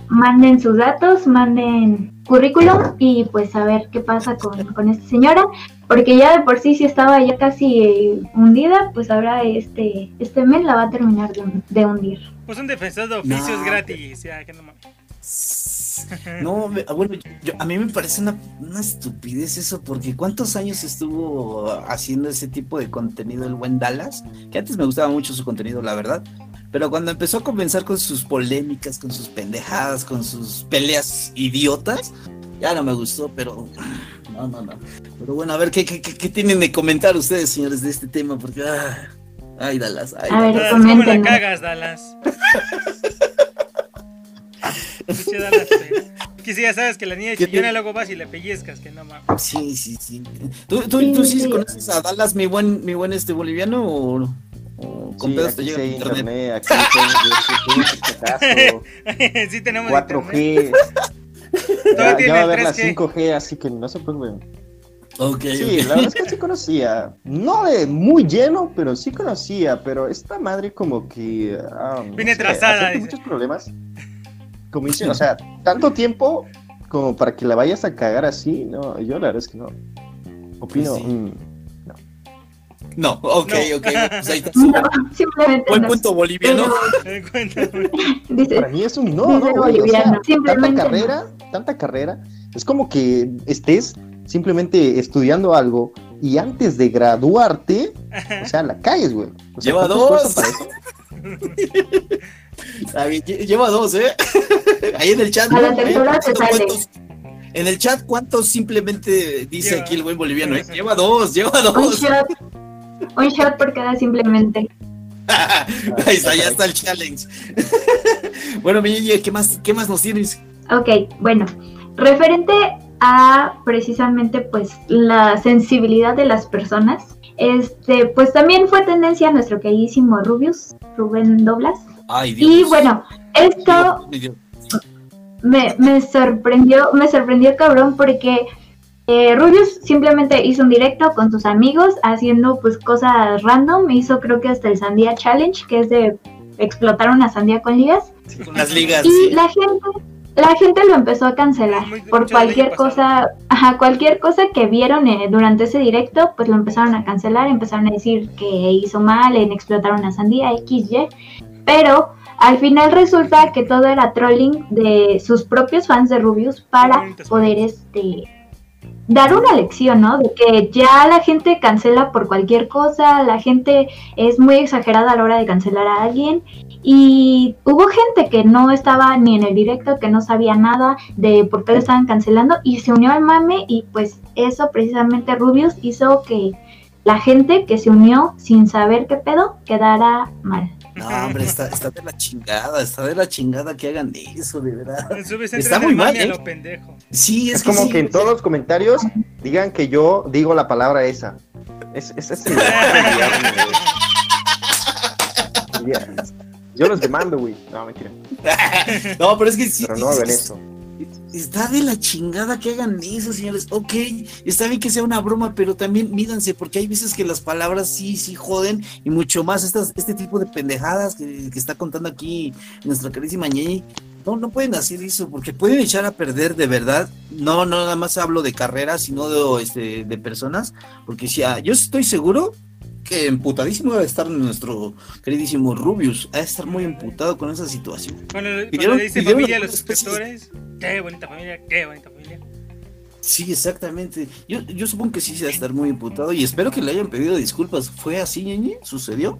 [SPEAKER 3] Manden sus datos, manden currículum y pues a ver qué pasa con, con esta señora, porque ya de por sí si estaba ya casi eh, hundida, pues ahora este, este mes la va a terminar de, de hundir.
[SPEAKER 4] Pues un defensor de oficios
[SPEAKER 2] No.
[SPEAKER 4] gratis. Ya, que no mames. *laughs*
[SPEAKER 2] No, me- ah, bueno, yo- a mí me parece una, una estupidez eso, porque ¿cuántos años estuvo haciendo ese tipo de contenido el buen Dallas? Que antes me gustaba mucho su contenido, la verdad. Pero cuando empezó a comenzar con sus polémicas, con sus pendejadas, con sus peleas idiotas, ya no me gustó, pero no, no, no. Pero bueno, a ver, ¿qué, qué, qué- qué tienen de comentar ustedes, señores, de este tema? Porque, ah, ay, Dallas, ay,
[SPEAKER 3] A ver,
[SPEAKER 4] ¿Cómo la cagas, Dallas? Dallas. Que si ya sabes que la niña
[SPEAKER 2] ¿Qué
[SPEAKER 4] chillona luego vas y le pellizcas, que no mames.
[SPEAKER 2] Sí, sí, sí. ¿Tú, tú, tú sí conoces a Dallas, mi buen, mi buen este boliviano, o, o con
[SPEAKER 5] Sí,
[SPEAKER 2] pedos te llega internet?
[SPEAKER 5] internet, aquí sí,
[SPEAKER 4] tenemos
[SPEAKER 5] caso, *laughs*
[SPEAKER 4] internet. *laughs*
[SPEAKER 5] 4G.
[SPEAKER 4] Todavía
[SPEAKER 5] Ya,
[SPEAKER 4] tiene
[SPEAKER 5] ya va a haber la
[SPEAKER 4] 3G.
[SPEAKER 5] 5G, así que no se preocupen.
[SPEAKER 2] Ok,
[SPEAKER 5] Sí,
[SPEAKER 2] ok.
[SPEAKER 5] la verdad es que sí conocía. No de muy lleno, pero sí conocía. Pero esta madre como que... ah, no
[SPEAKER 4] Viene
[SPEAKER 5] sé,
[SPEAKER 4] atrasada,
[SPEAKER 5] acepta
[SPEAKER 4] dice.
[SPEAKER 5] muchos problemas. Como dicen, o sea, tanto tiempo como para que la vayas a cagar así. No, yo la verdad es que no. Opino...
[SPEAKER 2] Pues sí.
[SPEAKER 5] mm,
[SPEAKER 2] No, ok,
[SPEAKER 4] No.
[SPEAKER 2] ok. Pues ahí está. *laughs*
[SPEAKER 3] No, simplemente
[SPEAKER 2] Buen
[SPEAKER 3] no.
[SPEAKER 2] punto boliviano. *laughs*
[SPEAKER 4] Eh.
[SPEAKER 3] Dice,
[SPEAKER 5] Para mí es un no, no, güey, o
[SPEAKER 3] boliviano,
[SPEAKER 5] sea,
[SPEAKER 3] simplemente
[SPEAKER 5] tanta carrera, tanta carrera, es como que estés simplemente estudiando algo y antes de graduarte, o sea, la caes, güey. O sea,
[SPEAKER 2] Lleva
[SPEAKER 5] ¿cuánto
[SPEAKER 2] dos. *laughs* lleva dos, ¿eh? Ahí en el chat.
[SPEAKER 3] A la
[SPEAKER 2] ¿Eh?
[SPEAKER 3] te sale.
[SPEAKER 2] ¿Cuántos- En el chat, ¿cuántos simplemente dice
[SPEAKER 4] Lleva-
[SPEAKER 2] aquí el buen boliviano? eh? Lleva dos, lleva
[SPEAKER 3] un
[SPEAKER 2] dos.
[SPEAKER 3] Un shot por cada simplemente. *laughs*
[SPEAKER 2] Ahí está, ya está el challenge. *laughs* bueno, mi niña, ¿qué más, ¿qué más nos tienes?
[SPEAKER 3] Ok, bueno, referente a precisamente pues la sensibilidad de las personas, este, pues también fue tendencia nuestro queridísimo Rubius, Rubén Doblas.
[SPEAKER 2] Ay, Dios.
[SPEAKER 3] Y bueno, esto
[SPEAKER 2] Dios.
[SPEAKER 3] me, me sorprendió, me sorprendió cabrón porque eh, Rubius simplemente hizo un directo con sus amigos haciendo pues cosas random, hizo creo que hasta el Sandía Challenge, que es de explotar una sandía con ligas.
[SPEAKER 2] Con las ligas.
[SPEAKER 3] Y
[SPEAKER 2] sí.
[SPEAKER 3] la gente, la gente lo empezó a cancelar
[SPEAKER 4] Muy-
[SPEAKER 3] por cualquier cosa, ajá, cualquier cosa que vieron eh, durante ese directo, pues lo empezaron a cancelar, empezaron a decir que hizo mal en explotar una sandía XY, pero al final resulta que todo era trolling de sus propios fans de Rubius para poder este dar una lección, ¿no? De que ya la gente cancela por cualquier cosa, la gente es muy exagerada a la hora de cancelar a alguien y hubo gente que no estaba ni en el directo, que no sabía nada de por qué lo estaban cancelando y se unió al mame y pues eso precisamente Rubius hizo que la gente que se unió sin saber qué pedo quedara mal.
[SPEAKER 2] No, hombre, está, está de la chingada, está de la chingada que hagan eso, de verdad. Está muy mal, ¿eh?
[SPEAKER 4] lo pendejo.
[SPEAKER 2] Sí, es,
[SPEAKER 5] Es como
[SPEAKER 2] sí,
[SPEAKER 5] que en todos los comentarios digan que yo digo la palabra esa. Es, es, es el-. *laughs* Yo los demando, güey. No, mentira. *laughs*
[SPEAKER 2] No, pero es que sí.
[SPEAKER 5] Pero no hagan
[SPEAKER 2] es-
[SPEAKER 5] eso.
[SPEAKER 2] Está de la chingada que hagan eso, señores. Ok, está bien que sea una broma, pero también mídanse, porque hay veces que las palabras sí, sí joden, y mucho más estas, este tipo de pendejadas que, está contando aquí nuestra carísima Ñeñi. No, no pueden hacer eso, porque pueden echar a perder de verdad. No, no nada más hablo de carreras, sino de, este, de personas, porque si ah, yo estoy seguro que emputadísimo debe estar nuestro queridísimo Rubius, ha de estar muy emputado con esa situación.
[SPEAKER 4] Cuando, cuando le dice familia a los suscriptores, qué bonita familia, qué bonita familia.
[SPEAKER 2] Sí, exactamente. Yo, yo supongo que sí se va a estar muy imputado y espero que le hayan pedido disculpas. ¿Fue así, ñeñe? ¿Sucedió?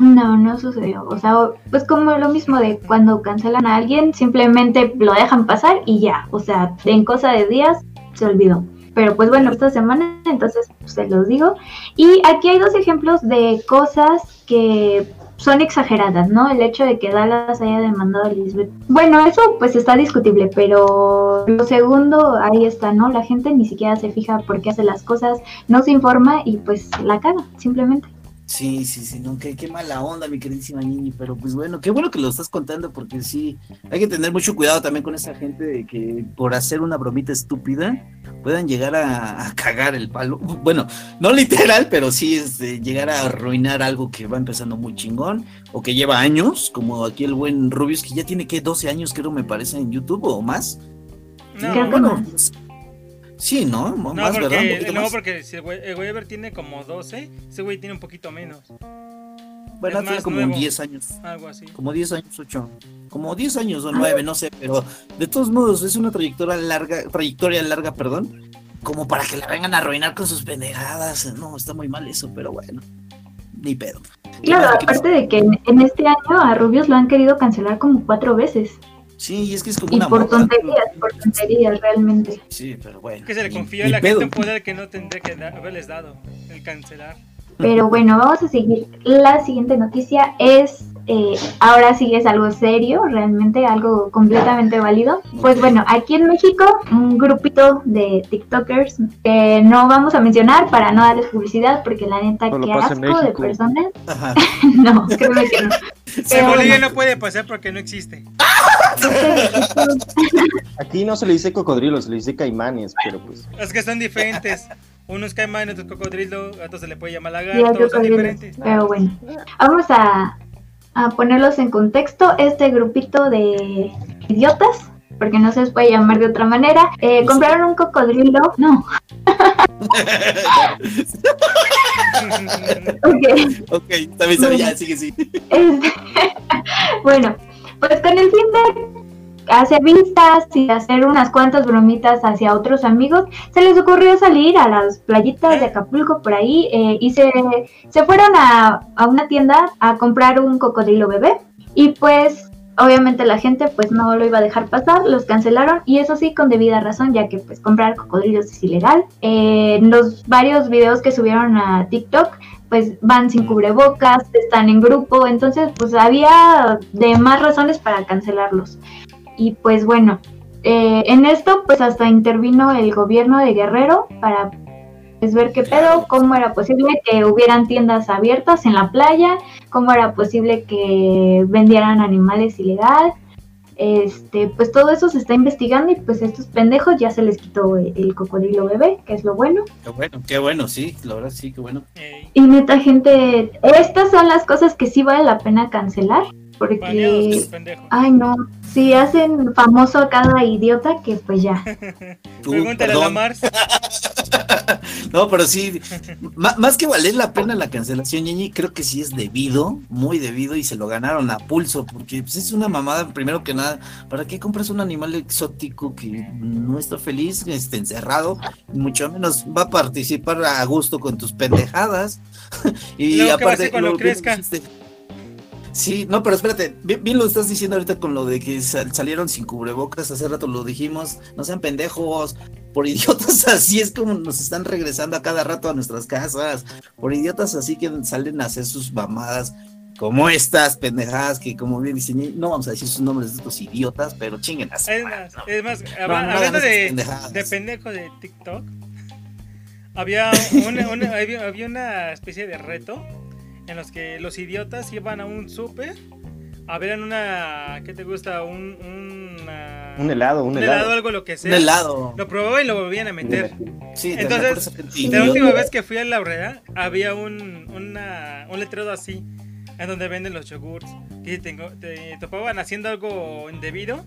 [SPEAKER 3] No, no sucedió. O sea, pues como lo mismo de cuando cancelan a alguien, simplemente lo dejan pasar y ya. O sea, en cosa de días se olvidó. Pero pues bueno, esta semana entonces pues, se los digo. Y aquí hay dos ejemplos de cosas que son exageradas, ¿no? El hecho de que Dallas haya demandado a Lisbeth. Bueno, eso pues está discutible, pero lo segundo, ahí está, ¿no? La gente ni siquiera se fija por qué hace las cosas, no se informa y pues la caga, simplemente.
[SPEAKER 2] Sí, sí, sí, no, qué, qué mala onda, mi queridísima Ñiñi, pero pues bueno, qué bueno que lo estás contando porque sí, hay que tener mucho cuidado también con esa gente de que por hacer una bromita estúpida puedan llegar a, a cagar el palo. Bueno, no literal, pero sí este, llegar a arruinar algo que va empezando muy chingón o que lleva años, como aquí el buen Rubius que ya tiene que 12 años creo me parece en YouTube o más.
[SPEAKER 4] No,
[SPEAKER 3] que
[SPEAKER 2] bueno,
[SPEAKER 3] más.
[SPEAKER 2] Sí, ¿no? M-
[SPEAKER 4] No,
[SPEAKER 2] más, ¿verdad? Un
[SPEAKER 4] porque,
[SPEAKER 2] poquito
[SPEAKER 4] no,
[SPEAKER 2] más.
[SPEAKER 4] porque si el güey, el güey Ever tiene como 12, ese güey tiene un poquito menos.
[SPEAKER 2] Bueno, tiene como
[SPEAKER 4] nuevo.
[SPEAKER 2] 10 años.
[SPEAKER 4] Algo así.
[SPEAKER 2] Como 10 años, 8. Como 10 años o 9, no sé, pero de todos modos es una trayectoria larga, trayectoria larga, perdón, como para que la vengan a arruinar con sus pendejadas. No, está muy mal eso, pero bueno, ni pedo.
[SPEAKER 3] Claro, aparte de que en, en este año a Rubius lo han querido cancelar como cuatro veces.
[SPEAKER 2] Sí, y es que es como
[SPEAKER 3] Y
[SPEAKER 2] una
[SPEAKER 3] por
[SPEAKER 2] moda.
[SPEAKER 3] tonterías, por tonterías realmente.
[SPEAKER 2] Sí, pero bueno.
[SPEAKER 4] Que se le confió a la
[SPEAKER 2] pedo.
[SPEAKER 4] gente un poder que no tendría que haberles dado. El cancelar.
[SPEAKER 3] Pero bueno, vamos a seguir. La siguiente noticia es, eh, ahora sí es algo serio, realmente algo completamente válido. Pues bueno, aquí en México, un grupito de TikTokers que no vamos a mencionar para no darles publicidad, porque la neta, qué asco de personas. *laughs* No, créeme que no.
[SPEAKER 4] En
[SPEAKER 3] Pero
[SPEAKER 4] Bolivia
[SPEAKER 3] bueno,
[SPEAKER 4] no puede pasar porque no existe. *laughs*
[SPEAKER 5] Aquí no se le dice cocodrilo, se le dice caimanes, pero pues.
[SPEAKER 4] Es que son diferentes. Uno es caimán, otro es cocodrilo, a otro se le puede llamar
[SPEAKER 3] Sí,
[SPEAKER 4] lagarto, son diferentes.
[SPEAKER 3] Pero bueno, vamos a, a ponerlos en contexto. Este grupito de idiotas, porque no se les puede llamar de otra manera, eh, compraron un cocodrilo. No, *laughs* ok.
[SPEAKER 2] ok, está bien, está bien, ya, sigue, sí.
[SPEAKER 3] Este, *laughs* bueno, pues con el fin de hacer vistas y hacer unas cuantas bromitas hacia otros amigos, se les ocurrió salir a las playitas de Acapulco por ahí eh, y se, se fueron a, a una tienda a comprar un cocodrilo bebé y pues obviamente la gente pues no lo iba a dejar pasar, los cancelaron y eso sí con debida razón ya que pues comprar cocodrilos es ilegal. Eh, en los varios videos que subieron a TikTok pues van sin cubrebocas, están en grupo, entonces pues había de más razones para cancelarlos. Y pues bueno, eh, en esto pues hasta intervino el gobierno de Guerrero para pues, ver qué pedo, cómo era posible que hubieran tiendas abiertas en la playa, cómo era posible que vendieran animales ilegal. Este, pues todo eso se está investigando y pues estos pendejos ya se les quitó el, el cocodrilo bebé, que es lo bueno.
[SPEAKER 2] Qué bueno, qué bueno, sí, la verdad sí, qué bueno.
[SPEAKER 3] Y neta, gente, estas son las cosas que sí vale la pena cancelar. Porque, ay no, si hacen famoso a cada idiota, que pues ya.
[SPEAKER 2] Tú, *laughs*
[SPEAKER 4] Pregúntale a la. Mars. *laughs*
[SPEAKER 2] no, pero sí, más que valer la pena la cancelación, Ñeñi, creo que sí es debido, muy debido, y se lo ganaron a pulso, porque pues, es una mamada, primero que nada, ¿para qué compras un animal exótico que no está feliz, esté encerrado, mucho menos va a participar a gusto con tus pendejadas? *laughs* y aparte, cuando crezca. Sí, no, pero espérate, bien, lo estás diciendo ahorita con lo de que salieron sin cubrebocas, hace rato lo dijimos, no sean pendejos, por idiotas *laughs* así es como nos están regresando a cada rato a nuestras casas, por idiotas así que salen a hacer sus mamadas, como estas pendejadas que como bien dicen, no vamos a decir sus nombres de estos idiotas, pero chinguen
[SPEAKER 4] Es más, es más hablando de, de pendejo de TikTok, había *laughs* había una especie de reto en los que los idiotas iban a un súper a ver en una ¿qué te gusta? un
[SPEAKER 5] un helado,
[SPEAKER 4] un, helado. algo lo que sea.
[SPEAKER 2] Un helado.
[SPEAKER 4] Lo probaban y lo volvían a meter. Sí, Entonces, la última vez que fui a la Aurrera había un una, un letrero así en donde venden los yogurts y te, te topaban haciendo algo indebido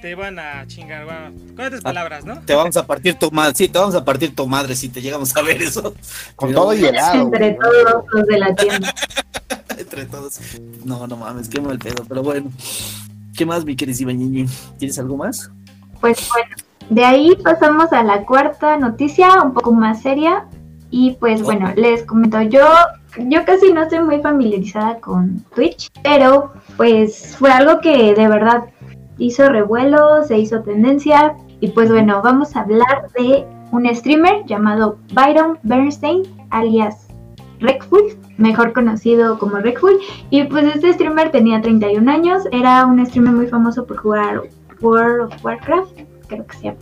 [SPEAKER 4] te van a chingar, bueno, con estas ah, palabras, ¿no?
[SPEAKER 2] Te vamos a partir tu madre, sí, te vamos a partir tu madre si te llegamos a ver eso.
[SPEAKER 5] Con todo y helado.
[SPEAKER 3] Entre todos los de la tienda. *laughs*
[SPEAKER 2] Entre todos. No, no mames, qué mal pedo, pero bueno. ¿Qué más, mi querida Ñiñi? ¿Tienes algo más?
[SPEAKER 3] Pues bueno, de ahí pasamos a la cuarta noticia, un poco más seria. Y pues bueno, les comento, yo, yo casi no estoy muy familiarizada con Twitch, pero pues fue algo que de verdad hizo revuelo, se hizo tendencia. Y pues bueno, vamos a hablar de un streamer llamado Byron Bernstein, alias Rekful, mejor conocido como Rekful. Y pues este streamer tenía 31 años, era un streamer muy famoso por jugar World of Warcraft, creo que sea.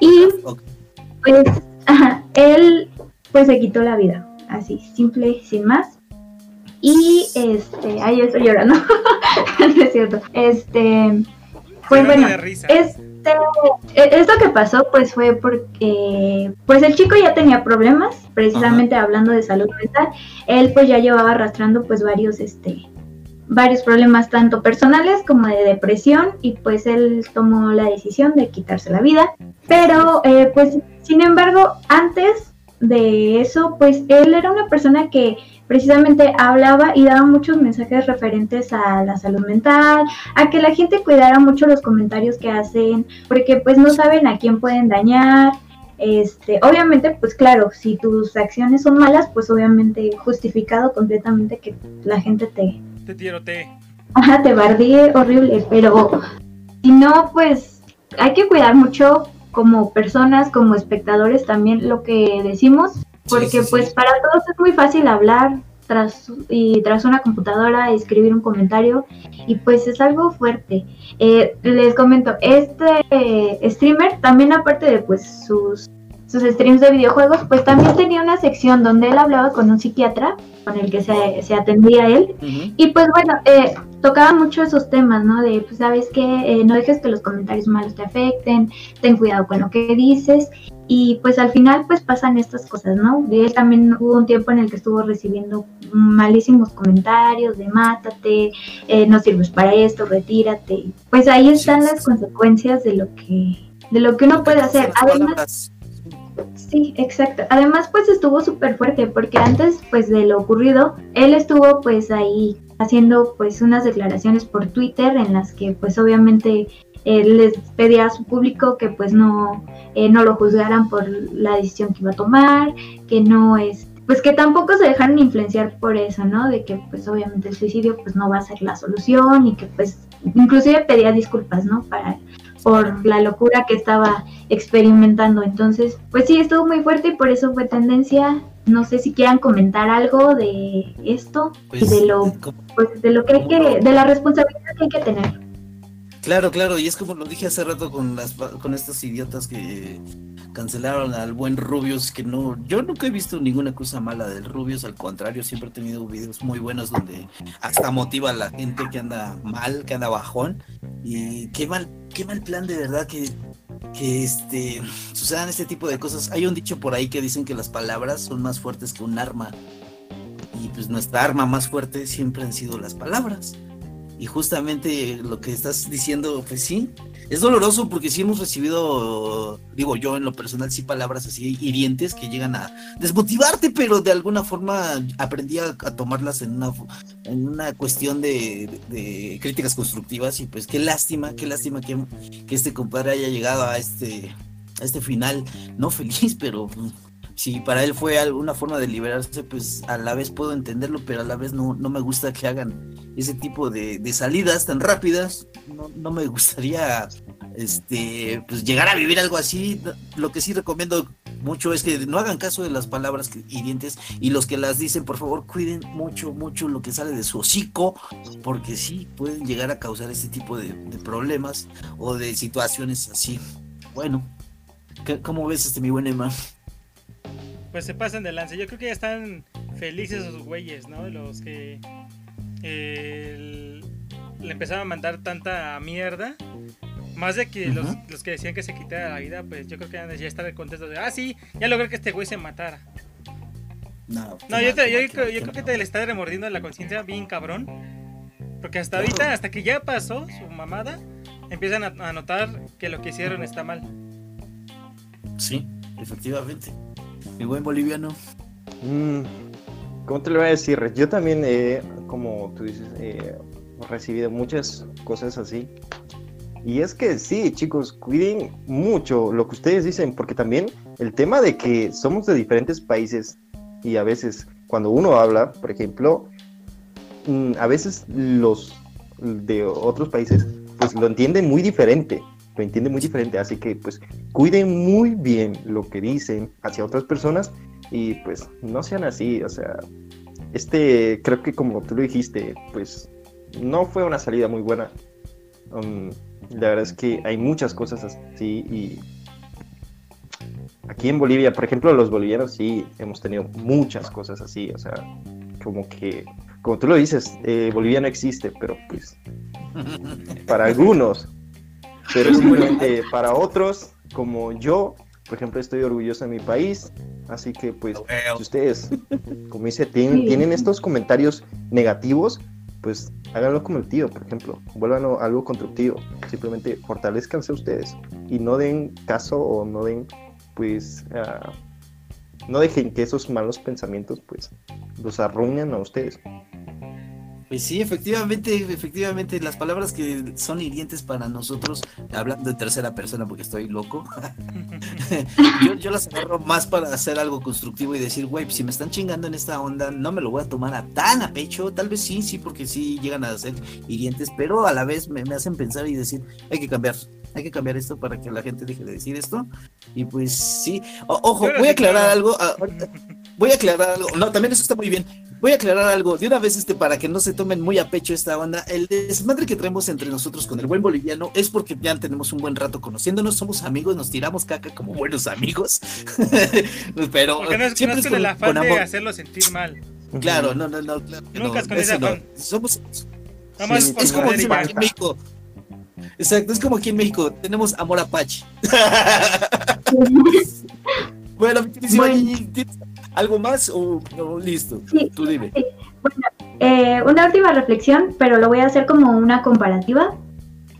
[SPEAKER 3] Y pues él pues se quitó la vida, así, simple, sin más. Y este, ahí estoy llorando, *laughs* no es cierto. Este, pues bueno, este, e, esto que pasó pues fue porque pues el chico ya tenía problemas, precisamente hablando de salud mental, él pues ya llevaba arrastrando pues varios este varios problemas tanto personales como de depresión y pues él tomó la decisión de quitarse la vida, pero eh, pues sin embargo antes de eso pues él era una persona que precisamente hablaba y daba muchos mensajes referentes a la salud mental, a que la gente cuidara mucho los comentarios que hacen, porque pues no saben a quién pueden dañar. Este, obviamente, pues claro, si tus acciones son malas, pues obviamente justificado completamente que la gente te
[SPEAKER 4] te tirote.
[SPEAKER 3] Ajá, te bardee horrible, pero si no, pues hay que cuidar mucho como personas, como espectadores también lo que decimos, porque pues para todos es muy fácil hablar tras y tras una computadora escribir un comentario y pues es algo fuerte. Eh, les comento, este streamer también aparte de pues sus sus streams de videojuegos, pues también tenía una sección donde él hablaba con un psiquiatra con el que se, se atendía él. Y pues bueno, eh, tocaba mucho esos temas, ¿no? De, pues sabes que eh, no dejes que los comentarios malos te afecten, ten cuidado con lo que dices. Y pues al final pues pasan estas cosas, ¿no? Y él también hubo un tiempo en el que estuvo recibiendo malísimos comentarios de mátate, eh, no sirves para esto, retírate. Pues ahí están las consecuencias de lo que de lo que uno puede hacer. Además, Sí, exacto. Además, pues estuvo súper fuerte porque antes, pues de lo ocurrido, él estuvo pues ahí haciendo pues unas declaraciones por Twitter en las que pues obviamente él les pedía a su público que pues no, eh, no lo juzgaran por la decisión que iba a tomar, que no es pues que tampoco se dejaran influenciar por eso, ¿no? De que pues obviamente el suicidio pues no va a ser la solución y que pues inclusive pedía disculpas, ¿no? Para por la locura que estaba experimentando. Entonces, pues sí, estuvo muy fuerte y por eso fue tendencia. No sé si quieran comentar algo de esto y pues, de lo, pues, de lo que hay que, de la responsabilidad que hay que tener.
[SPEAKER 2] Claro, claro, y es como lo dije hace rato con las con estos idiotas que cancelaron al buen Rubius, que no, yo nunca he visto ninguna cosa mala del Rubius, al contrario, siempre he tenido videos muy buenos donde hasta motiva a la gente que anda mal, que anda bajón, y qué mal, qué mal plan de verdad que, que este, sucedan este tipo de cosas. Hay un dicho por ahí que dicen que las palabras son más fuertes que un arma, y pues nuestra arma más fuerte siempre han sido las palabras. Y justamente lo que estás diciendo, pues sí, es doloroso porque sí hemos recibido, digo yo en lo personal, sí palabras así hirientes que llegan a desmotivarte, pero de alguna forma aprendí a, tomarlas en una, en una cuestión de, críticas constructivas y pues qué lástima, qué lástima que, que este compadre haya llegado a este, a este final, no feliz, pero si para él fue alguna forma de liberarse, pues a la vez puedo entenderlo, pero a la vez no, no me gusta que hagan ese tipo de, salidas tan rápidas. No, no, me gustaría este, pues llegar a vivir algo así. Lo que sí recomiendo mucho es que no hagan caso de las palabras hirientes y los que las dicen, por favor, cuiden mucho, mucho lo que sale de su hocico, porque sí pueden llegar a causar este tipo de, problemas o de situaciones así. Bueno, ¿cómo ves este mi buen Emma?
[SPEAKER 4] Pues se pasan de lance. Yo creo que ya están felices esos güeyes, ¿no? Los que le empezaron a mandar tanta mierda. Más de que los, que decían que se quitara la vida, pues yo creo que ya estar contentos de, ah, sí, ya logré que este güey se matara. No, no yo, yo, creo que te le está remordiendo la conciencia bien cabrón. Porque hasta ahorita, hasta que ya pasó su mamada, empiezan a, a notar que lo que hicieron está mal.
[SPEAKER 2] Sí, efectivamente mi buen boliviano.
[SPEAKER 5] Mm, ¿Cómo te lo voy a decir? Yo también, he, como tú dices, he recibido muchas cosas así. Y es que sí, chicos, cuiden mucho lo que ustedes dicen, porque también el tema de que somos de diferentes países y a veces cuando uno habla, por ejemplo, mm, a veces los de otros países pues lo entienden muy diferente lo entiende muy diferente, así que pues cuiden muy bien lo que dicen hacia otras personas y pues no sean así, o sea, este creo que como tú lo dijiste, pues no fue una salida muy buena. Um, la verdad es que hay muchas cosas así y aquí en Bolivia, por ejemplo, los bolivianos sí hemos tenido muchas cosas así, o sea, como que, como tú lo dices, eh, Bolivia no existe, pero pues *laughs* para algunos pero simplemente para otros, como yo, por ejemplo, estoy orgulloso de mi país, así que pues si ustedes, como dice, tienen, estos comentarios negativos, pues háganlo como el tío, por ejemplo, vuelvan a algo constructivo, simplemente fortalezcanse ustedes y no den caso o no den, pues, uh, no dejen que esos malos pensamientos, pues, los arruinen a ustedes.
[SPEAKER 2] Pues sí, efectivamente, efectivamente, las palabras que son hirientes para nosotros, hablando de tercera persona porque estoy loco, *laughs* yo, las agarro más para hacer algo constructivo y decir, güey, si me están chingando en esta onda, no me lo voy a tomar a tan a pecho, tal vez sí, sí, porque sí llegan a ser hirientes, pero a la vez me, hacen pensar y decir, hay que cambiar, hay que cambiar esto para que la gente deje de decir esto. Y pues sí, ojo, voy a aclarar algo, ah, voy a aclarar algo, no, también eso está muy bien, voy a aclarar algo de una vez este para que no se tomen muy a pecho esta banda. El desmadre que traemos entre nosotros con el buen boliviano es porque ya tenemos un buen rato conociéndonos, somos amigos, nos tiramos caca como buenos amigos. *laughs* Pero
[SPEAKER 4] porque no es, siempre es con, el afán de hacerlo sentir mal.
[SPEAKER 2] Claro, no, no, no, claro.
[SPEAKER 4] Nunca es con ese afán.
[SPEAKER 2] Somos es, como aquí en México. Exacto, es como aquí en México, tenemos amor apache. *laughs* *laughs* bueno, mi bueno. ¿Algo más o, listo? Sí, Tú dime.
[SPEAKER 3] Bueno, eh, una última reflexión, pero lo voy a hacer como una comparativa.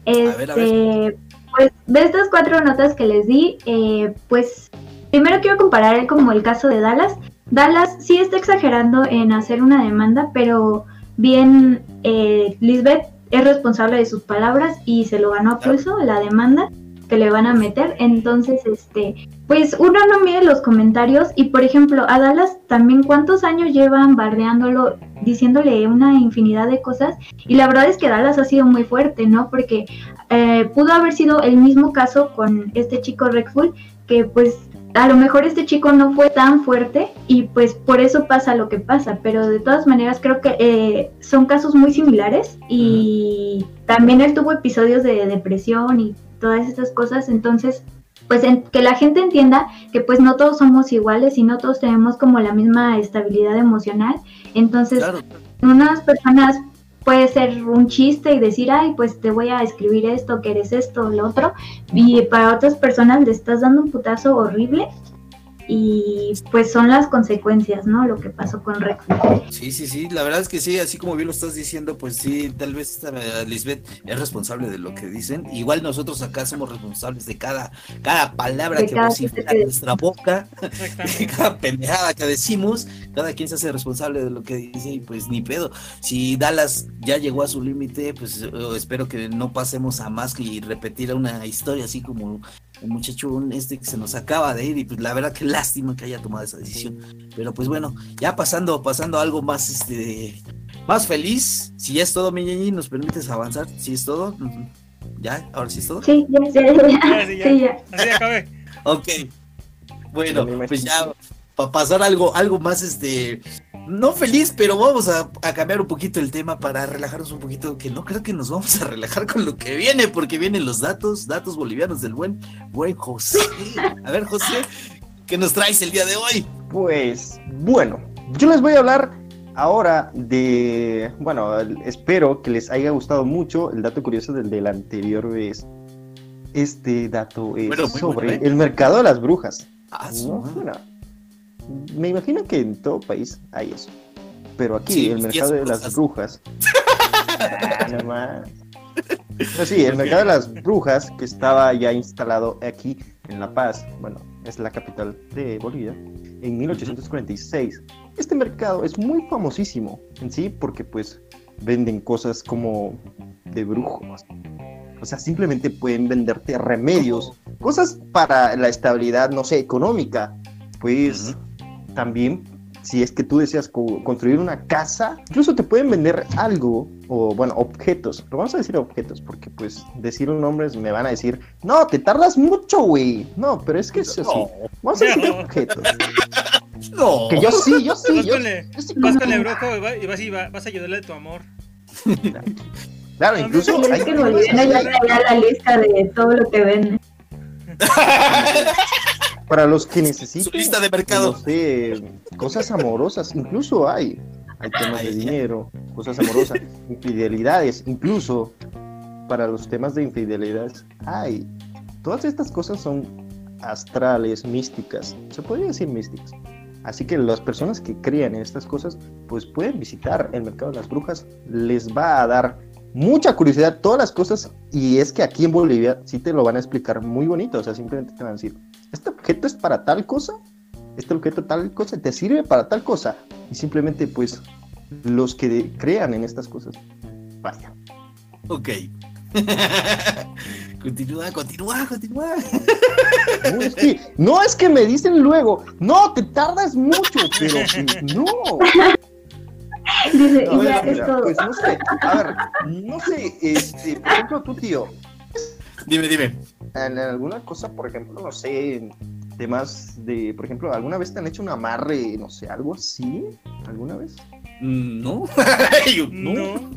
[SPEAKER 3] Este, Pues de estas cuatro notas que les di, eh, pues primero quiero comparar como el caso de Dallas. Dallas sí está exagerando en hacer una demanda, pero bien eh, Lisbeth es responsable de sus palabras y se lo ganó a pulso la demanda que le van a meter. Entonces, este, pues uno no mide los comentarios y por ejemplo a Dallas también cuántos años llevan bardeándolo, diciéndole una infinidad de cosas y la verdad es que Dallas ha sido muy fuerte, ¿no? Porque eh, pudo haber sido el mismo caso con este chico Redful que pues a lo mejor este chico no fue tan fuerte y pues por eso pasa lo que pasa, pero de todas maneras creo que eh, son casos muy similares y también él tuvo episodios de depresión y todas estas cosas, entonces pues que la gente entienda que pues no todos somos iguales y no todos tenemos como la misma estabilidad emocional. Entonces, unas personas puede ser un chiste y decir, ay, pues te voy a escribir esto, que eres esto, lo otro, y para otras personas le estás dando un putazo horrible y pues son las consecuencias, ¿no? Lo que pasó con Rex.
[SPEAKER 2] Sí, sí, sí, la verdad es que sí, así como bien lo estás diciendo, pues sí, tal vez esta Lisbeth es responsable de lo que dicen. Igual nosotros acá somos responsables de cada, cada palabra que cada vocifera nuestra boca, *laughs* de cada pendejada que decimos, cada quien se hace responsable de lo que dice y pues ni pedo. Si Dallas ya llegó a su límite, pues eh, espero que no pasemos a más que repetir una historia así como el muchacho este que se nos acaba de ir y pues la verdad que lástima que haya tomado esa decisión. Pero pues bueno, ya pasando, pasando a algo más este más feliz, si ya es todo, mi nos permites avanzar, si es todo. ¿Ya? ¿Ahora sí es todo?
[SPEAKER 3] Sí, ya, ya, ya. *laughs* Sí, ya.
[SPEAKER 4] Así acabé.
[SPEAKER 2] ok. Bueno, pues ya para pasar algo, algo más este no feliz, pero vamos a, cambiar un poquito el tema para relajarnos un poquito, que no creo que nos vamos a relajar con lo que viene, porque vienen los datos, datos bolivianos del buen, buen José. A ver, José, ¿qué nos traes el día de hoy?
[SPEAKER 5] Pues, bueno, yo les voy a hablar ahora de, bueno, espero que les haya gustado mucho el dato curioso del, del anterior vez. Este dato es sobre ¿eh? el mercado de las brujas.
[SPEAKER 2] Ah,
[SPEAKER 5] me imagino que en todo país hay eso. Pero aquí, el mercado de las brujas. *laughs* ah, sí, el mercado de las brujas, que estaba ya instalado aquí en La Paz, bueno, es la capital de Bolivia, en 1846. Este mercado es muy famosísimo en sí porque pues venden cosas como de brujos. O sea, simplemente pueden venderte remedios, cosas para la estabilidad, no sé, económica. Pues también si es que tú deseas construir una casa, incluso te pueden vender algo o bueno, objetos. Lo vamos a decir objetos porque pues decir un nombre me van a decir, "No, te tardas mucho, güey." No, pero es que eso sí. Vamos a decir objetos.
[SPEAKER 2] No.
[SPEAKER 5] Que yo sí, yo sí.
[SPEAKER 4] Vas,
[SPEAKER 5] yo,
[SPEAKER 4] con, el, vas con el brujo y vas, y vas a ayudarle a tu amor.
[SPEAKER 5] Claro, incluso.
[SPEAKER 3] Hay... Es que Boliviana ya la lista de todo lo que vende.
[SPEAKER 5] Para los que necesitan.
[SPEAKER 2] Su lista de mercado.
[SPEAKER 5] No sé, cosas amorosas, incluso hay. Hay temas de dinero, cosas amorosas, *laughs* infidelidades, incluso para los temas de infidelidades hay. Todas estas cosas son astrales, místicas, se podría decir místicas. Así que las personas que crean en estas cosas, pues pueden visitar el mercado de las brujas, les va a dar mucha curiosidad todas las cosas y es que aquí en Bolivia sí te lo van a explicar muy bonito, o sea, simplemente te van a decir, este objeto es para tal cosa, este objeto tal cosa te sirve para tal cosa. Y simplemente pues los que crean en estas cosas, vaya.
[SPEAKER 2] Ok. *laughs* continúa, continúa, continúa.
[SPEAKER 5] No es, que, no es que me dicen luego, no, te tardas mucho, pero *laughs* no.
[SPEAKER 3] Dice, ya,
[SPEAKER 5] Pues no sé, a ver, no sé, este, por ejemplo, tu tío,
[SPEAKER 2] Dime, dime.
[SPEAKER 5] En alguna cosa, por ejemplo, no sé, temas de, por ejemplo, ¿alguna vez te han hecho un amarre, no sé, algo así? ¿Alguna vez?
[SPEAKER 2] Mm, no. *laughs*
[SPEAKER 4] no.